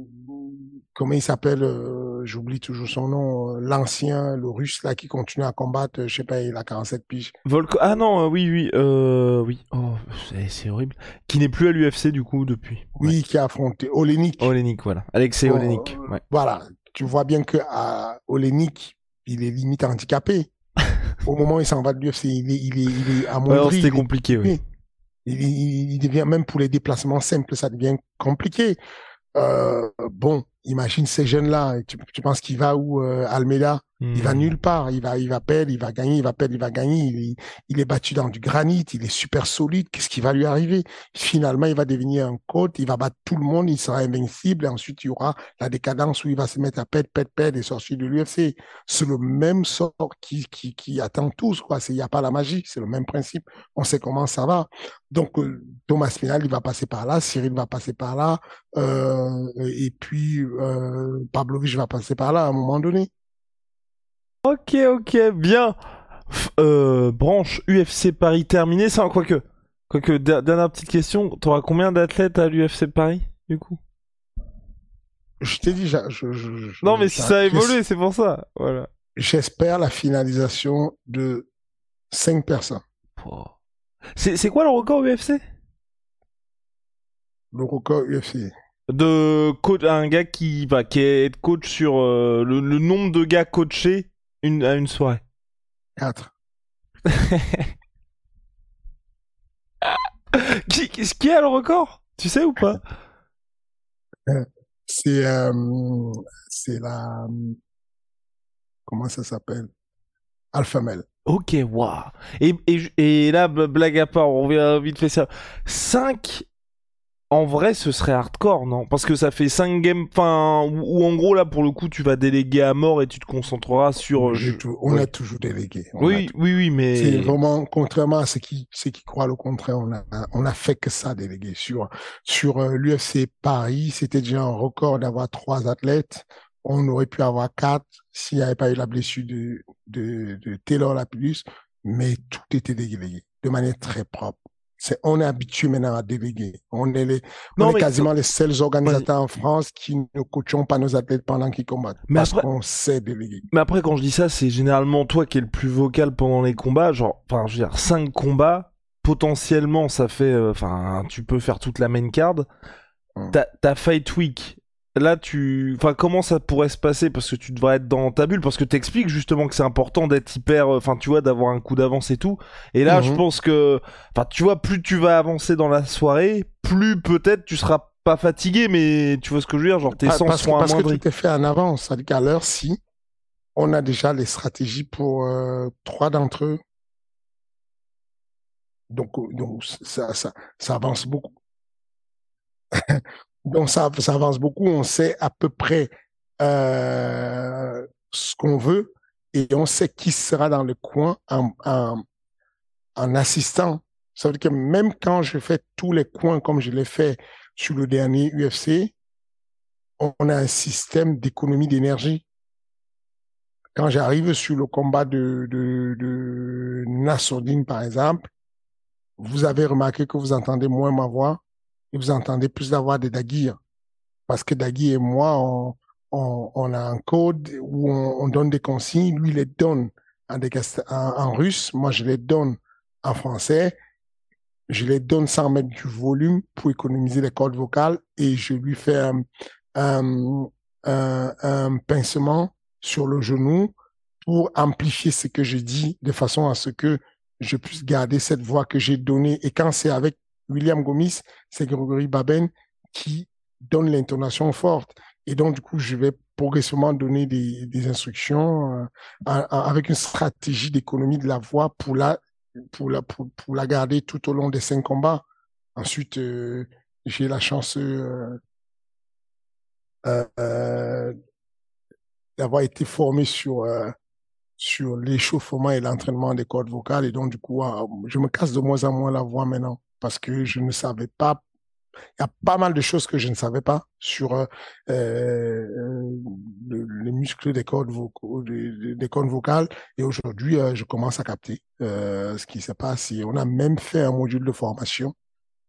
comment il s'appelle, euh, j'oublie toujours son nom, l'ancien, le russe là qui continue à combattre, je sais pas, il a 47 piges. Volko, ah non, oui, oui, oui, oh, c'est horrible, qui n'est plus à l'UFC du coup depuis. Oui, ouais. qui a affronté Olenik. Olenik, voilà, Alexei Oh, Olenik. Ouais. Voilà, tu vois bien que à Olenik, il est limite handicapé. [LAUGHS] Au moment où il s'en va de l'UFC, il est, il est, il est amoindri. Ouais, c'était compliqué, oui. Il, il- devient même pour les déplacements simples, ça devient compliqué. Euh, bon, imagine ces jeunes-là. Tu, tu penses qu'il va où euh, Almeida? Il va Hmm. nulle part. Il va, il va perdre, il va gagner, il va perdre, il va gagner. Il, il est battu dans du granit. Il est super solide. Qu'est-ce qui va lui arriver? Finalement, il va devenir un coach. Il va battre tout le monde. Il sera invincible. Et ensuite, il y aura la décadence où il va se mettre à perdre, perdre, perdre et sortir de l'UFC. C'est le même sort qui, qui, qui attend tous. Quoi. C'est- Il n'y a pas la magie. C'est le même principe. On sait comment ça va. Donc, euh, Thomas Pinal, il va passer par là. Cyril va passer par là. Euh, et puis, euh, Pavlovich va passer par là à un moment donné. Ok, ok, bien. Euh, branche UFC Paris terminée, ça, quoique. Quoique, der- dernière petite question, t'auras combien d'athlètes à l'UFC Paris, du coup? Je t'ai dit, j'a- je, je, je- Non, mais si ça a évolué, c'est pour ça. Voilà. J'espère la finalisation de cinq personnes. Pouah. C'est c'est quoi le record UFC Le record UFC. De coach, un gars qui, bah, qui est coach sur euh, le, le nombre de gars coachés une, à une soirée. Quatre. [LAUGHS] Qui, qui, qui a le record? Tu sais ou pas? C'est, euh, c'est la, comment ça s'appelle? Alpha Male. Ok, waouh. Et, et, et là, blague à part, on revient vite fait ça. 5 en vrai, ce serait hardcore, non? Parce que ça fait 5 games, enfin, où, où en gros, là, pour le coup, tu vas déléguer à mort et tu te concentreras sur. Je- on ouais. a toujours délégué. On Oui, oui, oui, mais. C'est vraiment, contrairement à ceux qui, ceux qui croient le contraire, on a, on a fait que ça délégué. Sur, sur euh, l'UFC Paris, c'était déjà un record d'avoir trois athlètes. On aurait pu avoir quatre s'il n'y avait pas eu la blessure de, de, de Taylor Lapillus, mais tout était délégué de manière très propre. C'est, on est habitué maintenant à déléguer. On est les, on est quasiment les seuls organisateurs en France qui ne coachons pas nos athlètes pendant qu'ils combattent. Mais parce après- qu'on sait déléguer. Mais après, quand je dis ça, c'est généralement toi qui es le plus vocal pendant les combats. Genre, enfin, je veux dire, 5 combats, potentiellement, ça fait. euh, Enfin, tu peux faire toute la main card. Mm. Ta, ta Fight Week, là, tu. Enfin, comment ça pourrait se passer? Parce que tu devrais être dans ta bulle. Parce que t'expliques justement que c'est important d'être hyper. euh, Enfin, tu vois, d'avoir un coup d'avance et tout. Et là, je Mhm. pense que. Enfin, tu vois, plus tu vas avancer dans la soirée, plus peut-être tu seras pas fatigué, mais tu vois ce que je veux dire? Genre, tes sens parce seront parce que tout est fait en avance. C'est-à-dire qu'à l'heure, si on a déjà les stratégies pour euh, trois d'entre eux, donc, euh, donc ça, ça, ça avance beaucoup. [LAUGHS] donc ça, avance beaucoup. On sait à peu près euh, ce qu'on veut et on sait qui sera dans le coin en, assistant. Ça veut dire que même quand je fais tous les coins comme je l'ai fait sur le dernier UFC, on a un système d'économie d'énergie. Quand j'arrive sur le combat de, de, par exemple, vous avez remarqué que vous entendez moins ma voix et vous entendez plus la voix de Dagui. Parce que Dagui et moi, on, a un code où on, on donne des consignes. Lui, il les donne en, russe. Moi, je les donne en français. Je les donne sans mettre du volume pour économiser les cordes vocales et je lui fais un pincement sur le genou pour amplifier ce que je dis de façon à ce que je puisse garder cette voix que j'ai donnée. Et quand c'est avec William Gomis, c'est Grégory Baben qui donne l'intonation forte. Et donc, du coup, je vais progressivement donner des, instructions euh, avec une stratégie d'économie de la voix pour la, pour, la, pour, la garder tout au long des cinq combats. Ensuite, euh, j'ai la chance euh, d'avoir été formé sur sur l'échauffement et l'entraînement des cordes vocales. Et donc, du coup, je me casse de moins en moins la voix maintenant parce que je ne savais pas il y a pas mal de choses que je ne savais pas sur euh, euh les muscles des cordes, vocales. Et aujourd'hui, euh, je commence à capter ce qui se passe. Et on a même fait un module de formation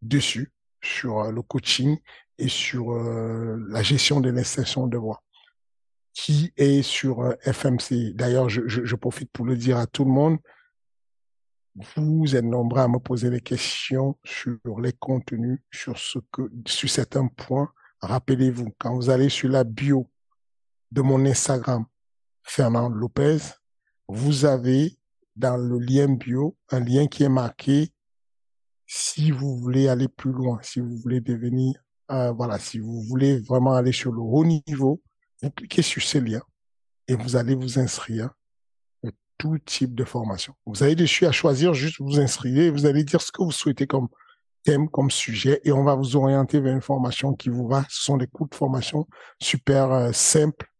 dessus, sur le coaching et sur la gestion de l'extension de voix qui est sur FMC. D'ailleurs, je, profite pour le dire à tout le monde. Vous êtes nombreux à me poser des questions sur les contenus, sur ce que, sur certains points. Rappelez-vous, quand vous allez sur la bio de mon Instagram, Fernand Lopez, vous avez dans le lien bio un lien qui est marqué si vous voulez aller plus loin, si vous voulez devenir, euh, voilà, si vous voulez vraiment aller sur le haut niveau, vous cliquez sur ce lien et vous allez vous inscrire tout type de formation. Vous avez dessus à choisir, juste vous inscrivez, vous allez dire ce que vous souhaitez comme thème, comme sujet, et on va vous orienter vers une formation qui vous va. Ce sont des cours de formation super euh, simples.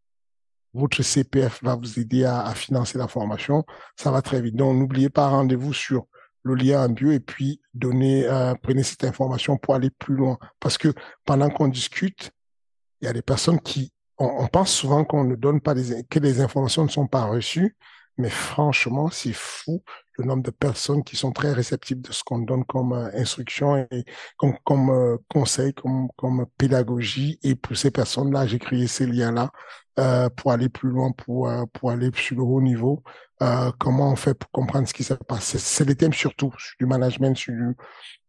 Votre CPF va vous aider à, à, financer la formation. Ça va très vite. Donc, n'oubliez pas, rendez-vous sur le lien en bio et puis donnez, euh, prenez cette information pour aller plus loin. Parce que pendant qu'on discute, il y a des personnes qui, on, on pense souvent qu'on ne donne pas des, que les informations ne sont pas reçues. Mais franchement, c'est fou le nombre de personnes qui sont très réceptives de ce qu'on donne comme euh, instruction et comme, comme euh, conseil, comme, comme pédagogie. Et pour ces personnes-là, j'ai créé ces liens-là euh, pour aller plus loin, pour, euh, pour aller sur le haut niveau. Euh, comment on fait pour comprendre ce qui se passe? C'est des thèmes surtout sur du management, sur du,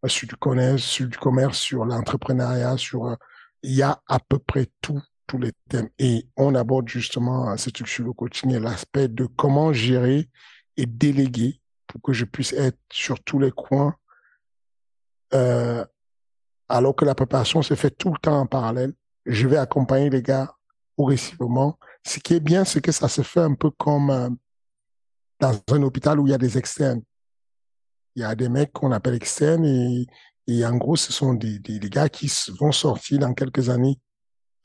sur du commerce, sur du commerce, sur l'entrepreneuriat, sur il y a à peu près tout tous les thèmes. Et on aborde justement ce truc sur le coaching et l'aspect de comment gérer et déléguer pour que je puisse être sur tous les coins, euh, alors que la préparation se fait tout le temps en parallèle. Je vais accompagner les gars progressivement. Ce qui est bien, c'est que ça se fait un peu comme euh, dans un hôpital où il y a des externes. Il y a des mecs qu'on appelle externes et, en gros, ce sont des gars qui vont sortir dans quelques années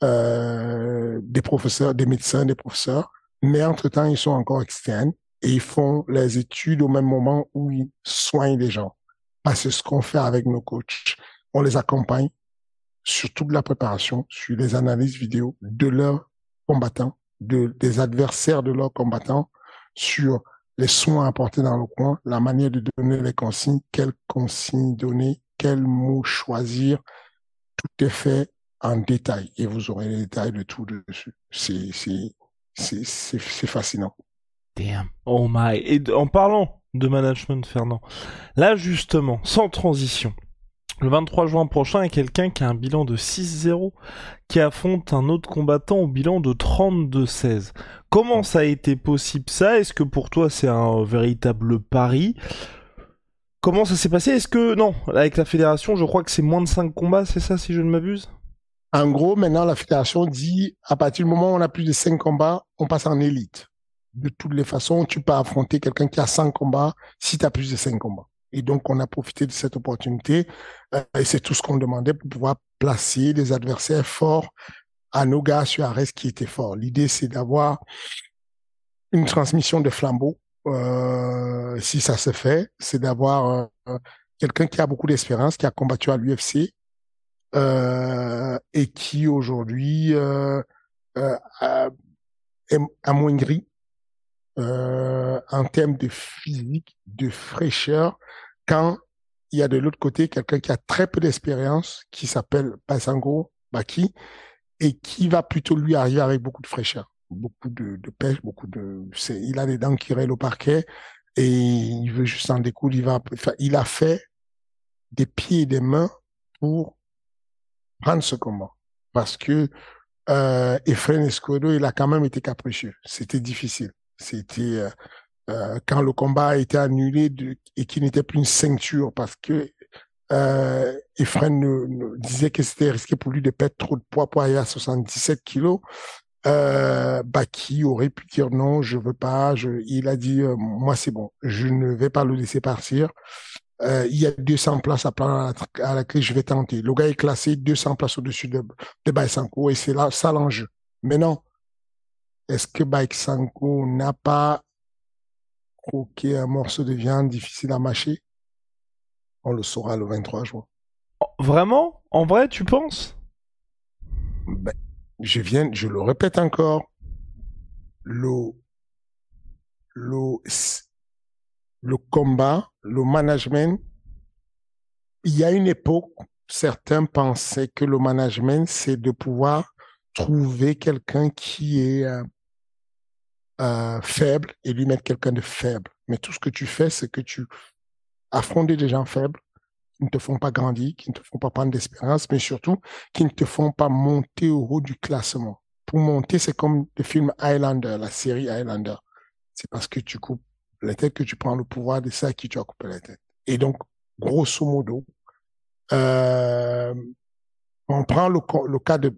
euh, des professeurs, des médecins, des professeurs, mais entre-temps, ils sont encore externes et ils font les études au même moment où ils soignent les gens. Parce que ce qu'on fait avec nos coachs, on les accompagne sur toute la préparation, sur les analyses vidéo de leurs combattants, de, des adversaires de leurs combattants, sur les soins apportés dans le coin, la manière de donner les consignes, quelles consignes donner, quels mots choisir. Tout est fait en détail et vous aurez les détails de tout dessus. C'est, c'est, c'est, c'est, fascinant. Damn. Oh my. Et en parlant de management, Fernand, là justement, sans transition, le 23 juin prochain, il y a quelqu'un qui a un bilan de 6-0 qui affronte un autre combattant au bilan de 32-16. Comment ça a été possible ça? Est-ce que pour toi c'est un véritable pari? Comment ça s'est passé? Est-ce que non, avec la fédération, je crois que c'est moins de 5 combats, c'est ça si je ne m'abuse? En gros, maintenant, la fédération dit, à partir du moment où on a plus de 5 combats, on passe en élite. De toutes les façons, tu peux affronter quelqu'un qui a 100 combats si tu as plus de 5 combats. Et donc, on a profité de cette opportunité. Euh, et c'est tout ce qu'on demandait pour pouvoir placer des adversaires forts à nos gars sur Arès qui étaient forts. L'idée, c'est d'avoir une transmission de flambeaux. Euh, si ça se fait, c'est d'avoir euh, quelqu'un qui a beaucoup d'expérience, qui a combattu à l'UFC, euh, et qui aujourd'hui euh, euh, est amoindri euh, en termes de physique, de fraîcheur, quand il y a de l'autre côté quelqu'un qui a très peu d'expérience, qui s'appelle Basango Baki, et qui va plutôt lui arriver avec beaucoup de fraîcheur, beaucoup de, de pêche, beaucoup de... Il a des dents qui règlent au parquet, et il veut juste en découdre. Il, va, enfin, il a fait des pieds et des mains pour prendre ce combat. Parce que euh, Efren Escodo, il a quand même été capricieux. C'était difficile. C'était euh, euh, quand le combat a été annulé et qu'il n'était plus une ceinture parce que Efren disait que c'était risqué pour lui de perdre trop de poids pour aller à 77 kilos. Euh, Baki aurait pu dire non, je veux pas. Il a dit moi c'est bon, je ne vais pas le laisser partir. Euh, il y a 200 places à, à, à laquelle je vais tenter. Le gars est classé 200 places au-dessus de, de Baïsanko et c'est là ça l'enjeu. Mais non, est-ce que Baïsanko n'a pas croqué un morceau de viande difficile à mâcher? On le saura le 23 juin. Vraiment? En vrai, tu penses? Ben, Je viens, je le répète encore. Le, le, le combat, le management, il y a une époque, certains pensaient que le management, c'est de pouvoir trouver quelqu'un qui est euh, euh, faible et lui mettre quelqu'un de faible. Mais tout ce que tu fais, c'est que tu affrontes des gens faibles qui ne te font pas grandir, qui ne te font pas prendre d'espérance, mais surtout qui ne te font pas monter au haut du classement. Pour monter, c'est comme le film Highlander, la série Highlander. C'est parce que tu coupes la tête que tu prends le pouvoir de ça à qui tu as coupé la tête. Et donc, grosso modo, euh, on prend le, cas de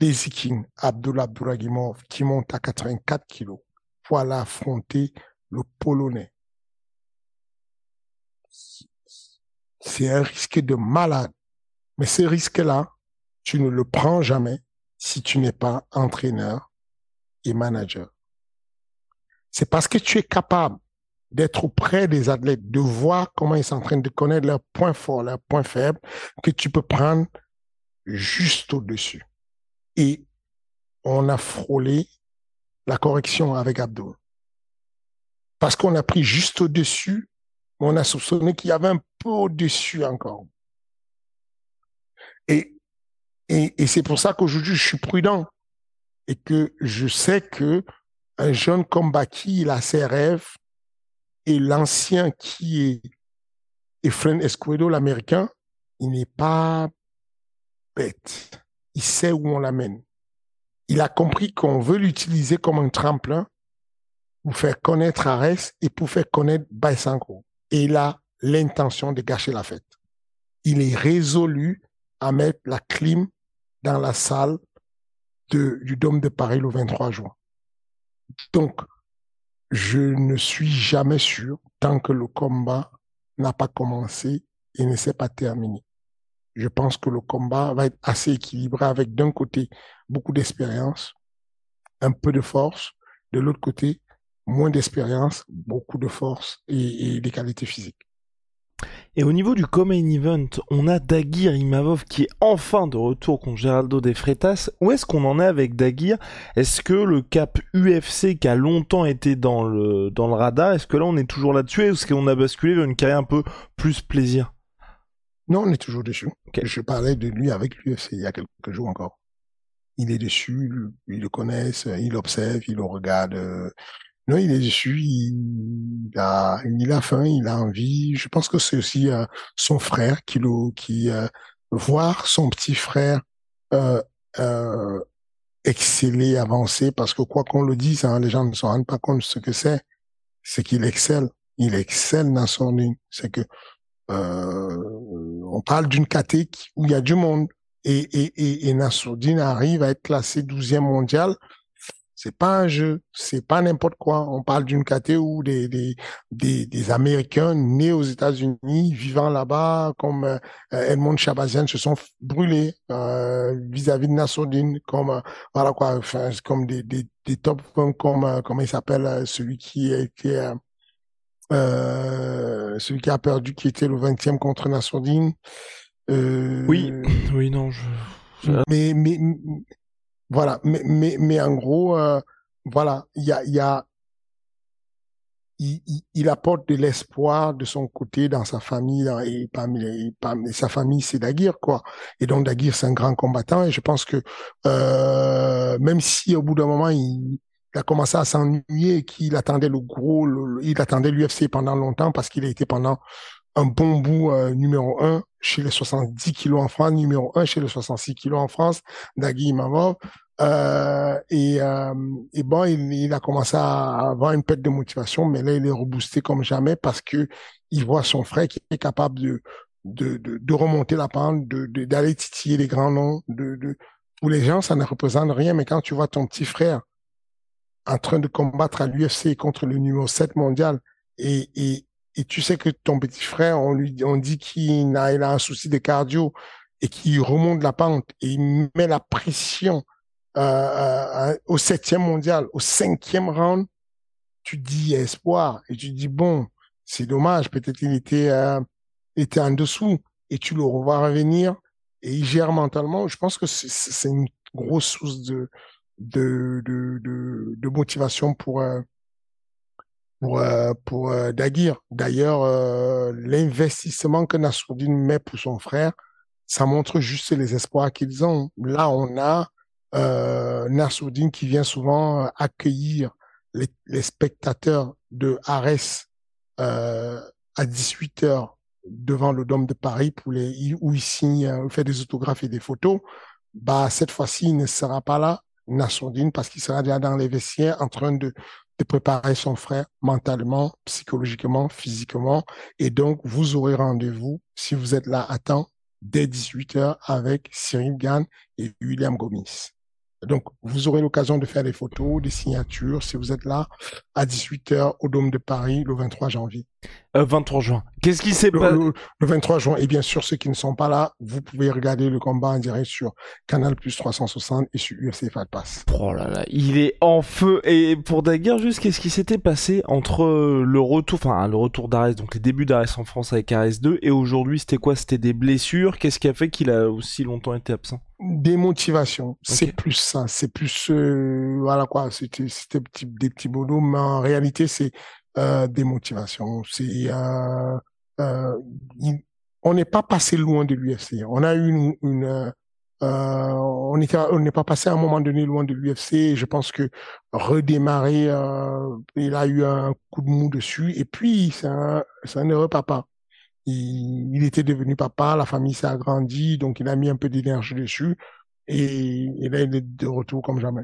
Lazy King, Abdullah Abdouragimov, qui monte à 84 kilos pour aller affronter le Polonais. C'est un risque de malade. Mais ce risque-là, tu ne le prends jamais si tu n'es pas entraîneur et manager. C'est parce que tu es capable d'être auprès des athlètes, de voir comment ils sont en train de connaître leurs points forts, leurs points faibles, que tu peux prendre juste au-dessus. Et on a frôlé la correction avec Abdul. Parce qu'on a pris juste au-dessus, on a soupçonné qu'il y avait un peu au-dessus encore. Et, et, et c'est pour ça qu'aujourd'hui, je suis prudent et que je sais que un jeune comme Baki, il a ses rêves et l'ancien qui est Efren Escuedo, l'américain, il n'est pas bête. Il sait où on l'amène. Il a compris qu'on veut l'utiliser comme un tremplin pour faire connaître Ares et pour faire connaître Baïsanko. Et il a l'intention de gâcher la fête. Il est résolu à mettre la clim dans la salle du Dôme de Paris le 23 juin. Donc, je ne suis jamais sûr tant que le combat n'a pas commencé et ne s'est pas terminé. Je pense que le combat va être assez équilibré avec d'un côté beaucoup d'expérience, un peu de force, de l'autre côté moins d'expérience, beaucoup de force et, des qualités physiques. Et au niveau du Common Event, on a Dagir Imavov qui est enfin de retour contre Geraldo De Freitas. Où est-ce qu'on en est avec Dagir? Est-ce que le cap UFC qui a longtemps été dans le, dans le radar, est-ce que là on est toujours là-dessus? Est-ce qu'on a basculé vers une carrière un peu plus plaisir? Non, on est toujours dessus. Je parlais de lui avec l'UFC il y a quelques jours encore. Il est dessus, il le connaissent, il observe, il le regarde. Non, il est dessus, il a, il a faim, il a envie. Je pense que c'est aussi euh, son frère qui le, qui euh, voir son petit frère euh, euh, exceller, avancer, parce que quoi qu'on le dise, hein, les gens ne se rendent pas compte de ce que c'est. C'est qu'il excelle, il excelle dans son ligne. C'est que euh, on parle d'une catégorie où il y a du monde et et et, et Nassourdine arrive à être classé 12e mondial c'est pas un jeu, c'est pas n'importe quoi. On parle d'une caté où des, des, des, des, Américains nés aux États-Unis, vivant là-bas, comme euh, Edmond Chabazian, se sont brûlés euh, vis-à-vis de Nassoudine, comme euh, voilà quoi, enfin, comme des, des, des top comme comment il s'appelle celui qui était celui qui a perdu, qui était le 20e contre Nassoudine. oui, [CLEARS THROAT] oui, non, je... Mais, mais, voilà, mais, mais, mais en gros, euh, voilà, il y a, y a, il, il, apporte de l'espoir de son côté dans sa famille et parmi, parmi sa famille c'est Daguir quoi. Et donc Daguir c'est un grand combattant. Et je pense que euh, même si au bout d'un moment il, a commencé à s'ennuyer et qu'il attendait le gros il attendait l'UFC pendant longtemps parce qu'il a été pendant un bon bout euh, numéro un chez les 70 kilos en France numéro un chez les 66 kilos en France Dagui Imavov Euh, et, euh, et bon, il, il, a commencé à avoir une perte de motivation, mais là, il est reboosté comme jamais parce que il voit son frère qui est capable de, de, de, de remonter la pente, de, d'aller titiller les grands noms. De, de, les gens, ça ne représente rien, mais quand tu vois ton petit frère en train de combattre à l'UFC contre le numéro 7 mondial et, et, et tu sais que ton petit frère, on lui on dit qu'il a, il a un souci de cardio et qu'il remonte la pente et il met la pression euh, euh, au septième mondial, au cinquième round, tu dis espoir et tu dis bon, c'est dommage, peut-être qu'il était euh, était en dessous et tu le revois revenir et il gère mentalement. Je pense que c'est une grosse source de de de de, de motivation pour euh, pour euh, pour euh. D'ailleurs, l'investissement que Nassourdine met pour son frère, ça montre juste les espoirs qu'ils ont. Là, on a euh, qui vient souvent accueillir les, les spectateurs de Arès euh, à 18 heures devant le Dôme de Paris pour les, où il signe, euh, fait des autographes et des photos. Bah, cette fois-ci, il ne sera pas là, Nassourdine, parce qu'il sera déjà dans les vestiaires en train de, préparer son frère mentalement, psychologiquement, physiquement. Et donc, vous aurez rendez-vous, si vous êtes là à temps, dès 18 heures avec Cyril Gann et William Gomis. Donc, vous aurez l'occasion de faire des photos, des signatures, si vous êtes là, à 18h au Dôme de Paris, le 23 janvier. Euh, 23 juin. Qu'est-ce qui s'est passé le, le, 23 juin. Et bien sûr, ceux qui ne sont pas là, vous pouvez regarder le combat en direct sur Canal Plus 360 et sur UFC Fight Pass. Oh là là, il est en feu. Et pour Daguerre, juste, qu'est-ce qui s'était passé entre le retour, enfin, le retour d'Ares, donc les débuts d'Ares en France avec Ares 2, et aujourd'hui, c'était quoi? C'était des blessures? Qu'est-ce qui a fait qu'il a aussi longtemps été absent? Démotivation. Okay. C'est plus ça. C'est plus, euh, voilà quoi, c'était des petits boulots, mais en réalité, c'est euh, des motivations. C'est, euh, euh, on n'est pas passé loin de l'UFC. On a eu une, une euh, on on n'est pas passé à un moment donné loin de l'UFC. Je pense que redémarrer, euh, il a eu un coup de mou dessus. Et puis, c'est un, c'est un heureux papa. Il, il, était devenu papa, la famille s'est agrandie, donc il a mis un peu d'énergie dessus. Et là, il est de retour comme jamais.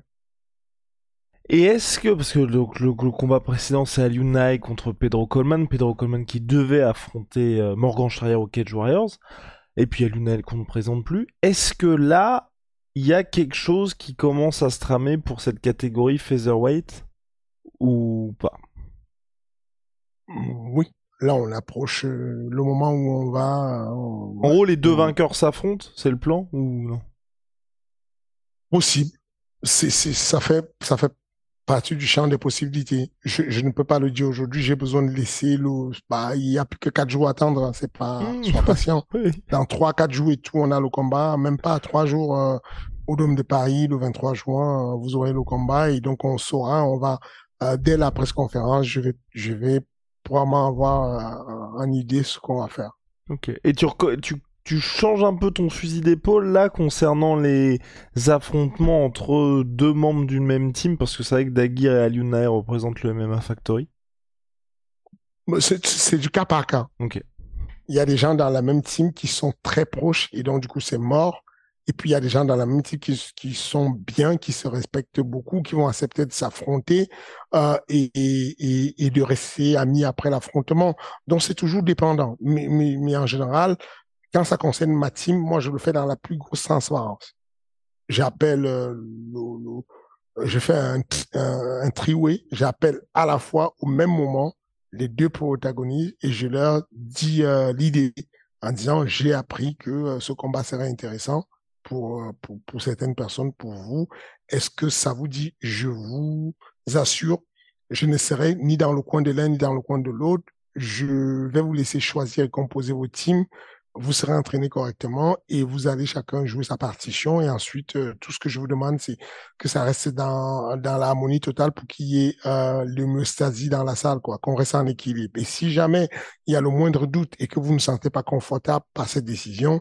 Et est-ce que, parce que le, le, le combat précédent c'est Aliunai contre Pedro Coleman, Pedro Coleman qui devait affronter euh, Morgan Charrier au Cage Warriors, et puis Aliunai qu'on ne présente plus, est-ce que là, il y a quelque chose qui commence à se tramer pour cette catégorie featherweight ou pas? Oui, là on approche euh, le moment où on va... On... En gros, les deux vainqueurs s'affrontent, c'est le plan ou non? Possible. C'est, ça fait, ça fait partie du champ des possibilités. Je, je ne peux pas le dire aujourd'hui. J'ai besoin de laisser le. Bah, il y a plus que quatre jours à attendre. Hein, c'est pas. Mmh. Sois patient. [LAUGHS] oui. Dans trois, quatre jours et tout, on a le combat. Même pas trois jours euh, au Dôme de Paris, le 23 juin, euh, vous aurez le combat et donc on saura. On va euh, dès la presse conférence, je vais, je vais probablement avoir une idée de ce qu'on va faire. Ok. Et tu, tu tu changes un peu ton fusil d'épaule là concernant les affrontements entre deux membres d'une même team parce que c'est vrai que Dagir et Aliunae représentent le MMA Factory C'est du cas par cas. Ok. Il y a des gens dans la même team qui sont très proches et donc du coup c'est mort. Et puis il y a des gens dans la même team qui, qui sont bien, qui se respectent beaucoup, qui vont accepter de s'affronter euh, et, et, et, de rester amis après l'affrontement. Donc c'est toujours dépendant. Mais, mais, mais en général, quand ça concerne ma team, moi, je le fais dans la plus grosse transparence. J'appelle, euh, le, je fais un, un, triway, j'appelle à la fois au même moment les deux protagonistes et je leur dis euh, l'idée en disant j'ai appris que euh, ce combat serait intéressant pour, pour certaines personnes, pour vous. Est-ce que ça vous dit? Je vous assure, je ne serai ni dans le coin de l'un ni dans le coin de l'autre. Je vais vous laisser choisir et composer vos teams vous serez entraîné correctement et vous allez chacun jouer sa partition. Et ensuite, euh, tout ce que je vous demande, c'est que ça reste dans, dans l'harmonie totale pour qu'il y ait euh, l'homéostasie dans la salle, quoi, qu'on reste en équilibre. Et si jamais il y a le moindre doute et que vous ne sentez pas confortable par cette décision,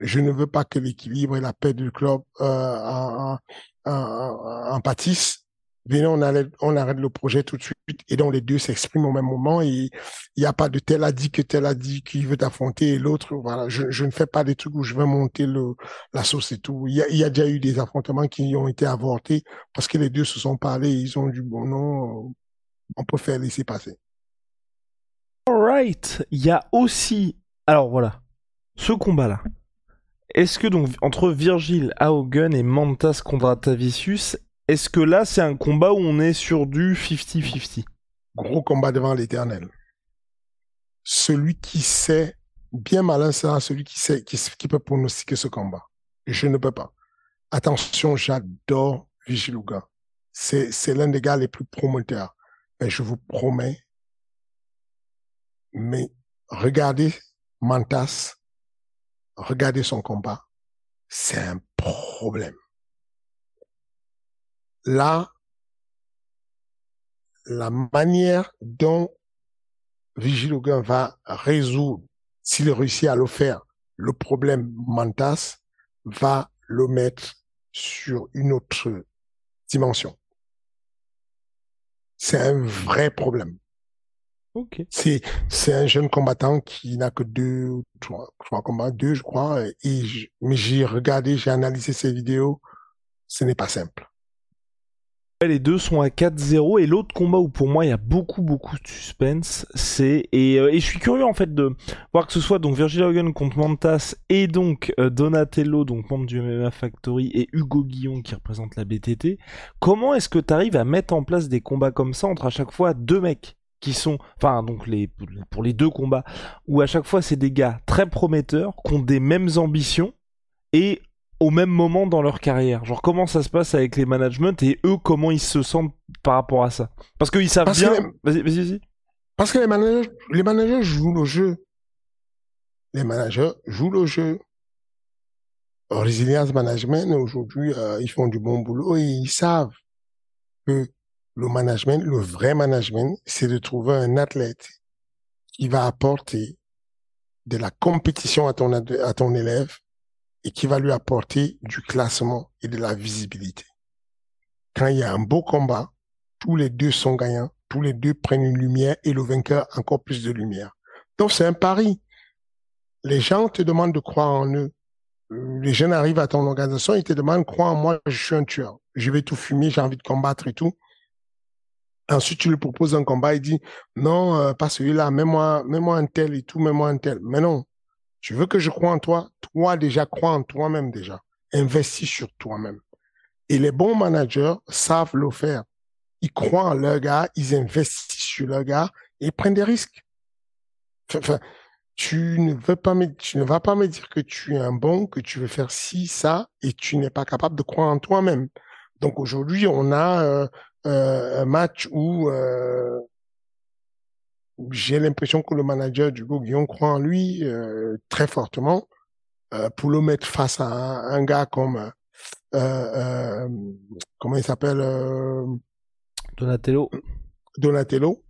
je ne veux pas que l'équilibre et la paix du club euh, en, en, en, en pâtissent. Venez, on, on arrête le projet tout de suite. Et donc, les deux s'expriment au même moment. Et il n'y a pas de tel a dit que tel a dit qu'il veut affronter et l'autre. Voilà, je, je, ne fais pas des trucs où je veux monter le, la sauce et tout. Il y, a, y a déjà eu des affrontements qui ont été avortés parce que les deux se sont parlé. Ils ont du bon nom. On peut faire laisser passer. Alright. Il y a aussi. Alors voilà. Ce combat-là. Est-ce que donc entre Virgil Haugen et Mantas Tavicius, est-ce que là, c'est un combat où on est sur du 50-50 Gros combat devant l'éternel. Celui qui sait, bien malin ça, celui qui sait, qui, peut pronostiquer ce combat. Je ne peux pas. Attention, j'adore Vigiluga. C'est l'un des gars les plus promoteurs. Mais je vous promets, mais regardez Mantas, regardez son combat. C'est un problème là, la manière dont Vigile va résoudre, s'il réussit à le faire, le problème Mantas va le mettre sur une autre dimension. C'est un vrai problème. Ok. C'est, c'est un jeune combattant qui n'a que deux, trois, trois combats, deux, je crois. Et mais j'ai regardé, j'ai analysé ses vidéos. Ce n'est pas simple. Les deux sont à 4-0 et l'autre combat où pour moi il y a beaucoup beaucoup de suspense, c'est euh, et, je suis curieux en fait de voir que ce soit donc Virgil Hogan contre Mantas et donc euh, Donatello donc membre du MMA Factory et Hugo Guillon qui représente la BTT. Comment est-ce que tu arrives à mettre en place des combats comme ça entre à chaque fois deux mecs qui sont, enfin donc les pour les deux combats où à chaque fois c'est des gars très prometteurs qui ont des mêmes ambitions et au même moment dans leur carrière Genre comment ça se passe avec les managements et eux comment ils se sentent par rapport à ça? Parce qu'ils savent bien. Vas-y, vas-y, Parce que les managers, les managers jouent le jeu. Les managers jouent le jeu. Resilience Management, aujourd'hui, euh, ils font du bon boulot et ils savent que le management, le vrai management, c'est de trouver un athlète qui va apporter de la compétition à ton, à ton élève et qui va lui apporter du classement et de la visibilité. Quand il y a un beau combat, tous les deux sont gagnants, tous les deux prennent une lumière et le vainqueur encore plus de lumière. Donc c'est un pari. Les gens te demandent de croire en eux. Les jeunes arrivent à ton organisation, ils te demandent, crois en moi, je suis un tueur. Je vais tout fumer, j'ai envie de combattre et tout. Ensuite, tu lui proposes un combat, il dit, non, euh, pas celui-là, mets-moi, mets-moi un tel et tout, mets-moi un tel. Mais non, tu veux que je croie en toi? Toi déjà, crois en toi-même déjà. Investis sur toi-même. Et les bons managers savent le faire. Ils croient en leur gars, ils investissent sur leur gars et prennent des risques. Enfin, tu ne veux pas me, tu ne vas pas me dire que tu es un bon, que tu veux faire ci, ça, et tu n'es pas capable de croire en toi-même. Donc aujourd'hui, on a euh, euh, un match où euh, j'ai l'impression que le manager du Guillaume croit en lui euh, très fortement euh, pour le mettre face à un, gars comme euh, comment il s'appelle Donatello. Donatello.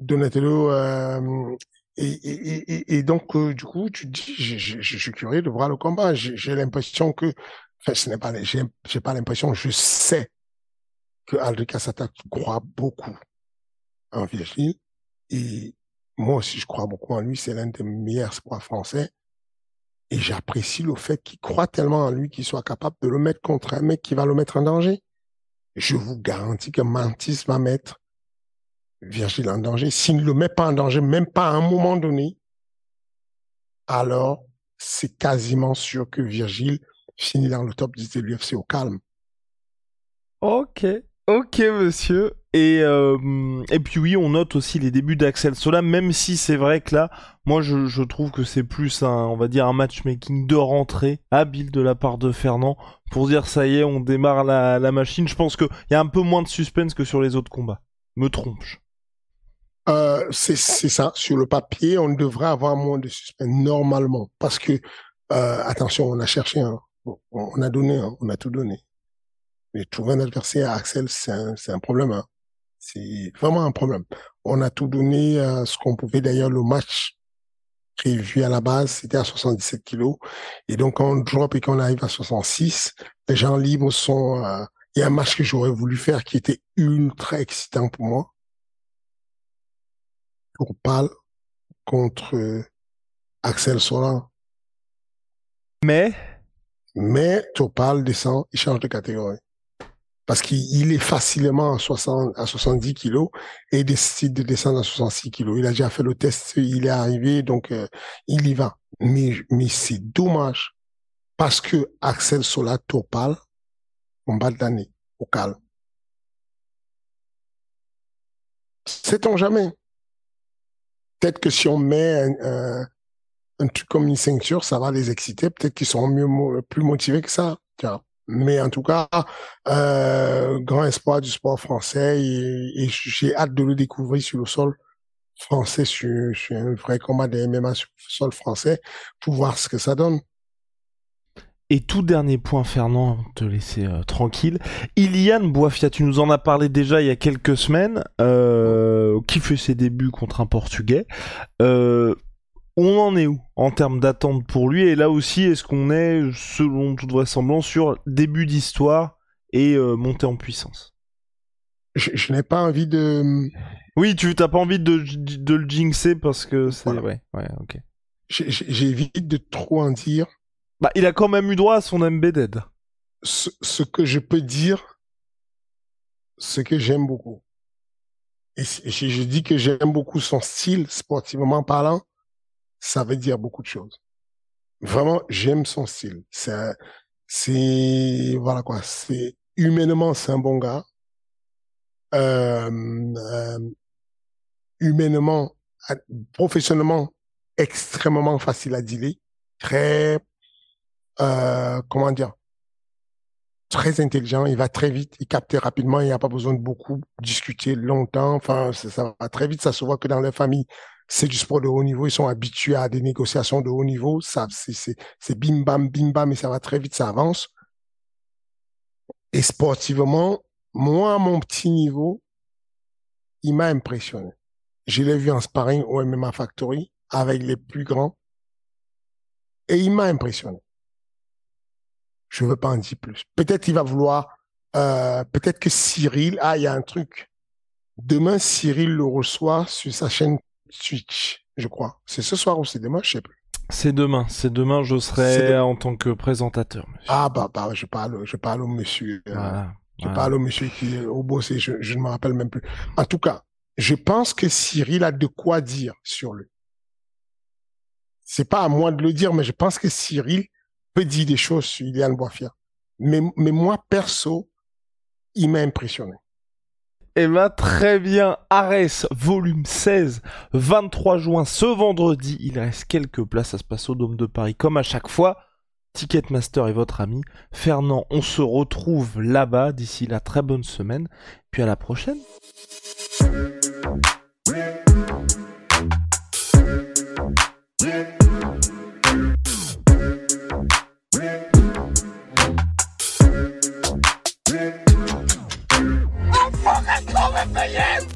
Donatello. Et, et, et, et, donc du coup tu te dis je, je, je, suis curieux de voir le combat. J'ai l'impression que enfin ce n'est pas j'ai pas l'impression je sais que Aldrich Asata croit beaucoup en Virgile et moi aussi, je crois beaucoup en lui. C'est l'un des meilleurs espoirs français. Et j'apprécie le fait qu'il croit tellement en lui qu'il soit capable de le mettre contre un mec qui va le mettre en danger. Je vous garantis que Mantis va mettre Virgile en danger. S'il ne le met pas en danger, même pas à un moment donné, alors c'est quasiment sûr que Virgile finit dans le top 10 de l'UFC au calme. Ok, ok monsieur. Et, euh, et puis oui, on note aussi les débuts d'Axel Sola, même si c'est vrai que là, moi je, trouve que c'est plus un, on va dire un matchmaking de rentrée habile de la part de Fernand pour dire ça y est, on démarre la, machine. Je pense qu'il y a un peu moins de suspense que sur les autres combats. Me trompe-je euh, C'est ça. Sur le papier, on devrait avoir moins de suspense normalement, parce que euh, attention, on a cherché, on a donné, hein. on a tout donné. Mais trouver un adversaire à Axel, c'est un, un problème. Hein. C'est vraiment un problème. On a tout donné à ce qu'on pouvait. D'ailleurs, le match prévu à la base, c'était à 77 kilos. Et donc, quand on drop et qu'on arrive à 66, les gens libres sont, euh, il y a un match que j'aurais voulu faire qui était ultra excitant pour moi. Parle contre euh, Axel Solan. Mais Mais Topal descend, il change de catégorie. Parce qu'il est facilement à, 60, à 70 kilos et décide de descendre à 66 kilos. Il a déjà fait le test, il est arrivé, donc euh, il y va. Mais, mais c'est dommage parce que Axel Sola Topal, combat d'année au calme. Sait-on jamais? Peut-être que si on met un, un, un truc comme une ceinture, ça va les exciter. Peut-être qu'ils seront mieux, plus motivés que ça. Tiens. Mais en tout cas, euh, grand espoir du sport français et, j'ai hâte de le découvrir sur le sol français, sur, un vrai combat de MMA sur le sol français pour voir ce que ça donne. Et tout dernier point, Fernand, de te laisser euh, tranquille. Iliane Boifia, tu nous en as parlé déjà il y a quelques semaines, euh, qui fait ses débuts contre un Portugais. Euh, on en est où en termes d'attente pour lui Et là aussi, est-ce qu'on est, selon toute vraisemblance, sur début d'histoire et euh, montée en puissance? Je, je n'ai pas envie de... Oui, tu n'as pas envie de, de le jinxer parce que c'est... Voilà. Ouais, ouais, ok. j'ai- J'évite de trop en dire. Bah, il a quand même eu droit à son embedded. ce, ce que je peux dire, ce que j'aime beaucoup. Et si je dis que j'aime beaucoup son style, sportivement parlant, ça veut dire beaucoup de choses. Vraiment, j'aime son style. C'est, c'est, voilà quoi, c'est, humainement, c'est un bon gars. Euh, euh, humainement, professionnellement, extrêmement facile à dealer. Très, euh, comment dire, très intelligent, il va très vite, il capte rapidement, il n'y a pas besoin de beaucoup discuter longtemps. Enfin, ça, va très vite, ça se voit que dans leur famille, c'est du sport de haut niveau, ils sont habitués à des négociations de haut niveau, c'est, bim bam, bim bam, et ça va très vite, ça avance. Et sportivement, moi, mon petit niveau, il m'a impressionné. Je l'ai vu en sparring au MMA Factory avec les plus grands et il m'a impressionné. Je veux pas en dire plus. Peut-être il va vouloir, euh, peut-être que Cyril, ah, il y a un truc. Demain, Cyril le reçoit sur sa chaîne Twitch, je crois. C'est ce soir ou c'est demain, je sais plus. C'est demain, c'est demain, je serai en tant que présentateur. monsieur. Ah, bah, bah, je parle, je parle au monsieur, euh, je voilà. parle au monsieur qui est au boss et je, je ne me rappelle même plus. En tout cas, je pense que Cyril a de quoi dire sur lui. C'est pas à moi de le dire, mais je pense que Cyril peut dire des choses sur Iliane Boifia. Mais, mais moi, perso, il m'a impressionné. Eh ben, très bien. Ares, volume 16, 23 juin, ce vendredi. Il reste quelques places. Ça se passe au Dôme de Paris, comme à chaque fois. Ticketmaster est votre ami. Fernand, on se retrouve là-bas. D'ici là, très bonne semaine. Puis à la prochaine. batalhão!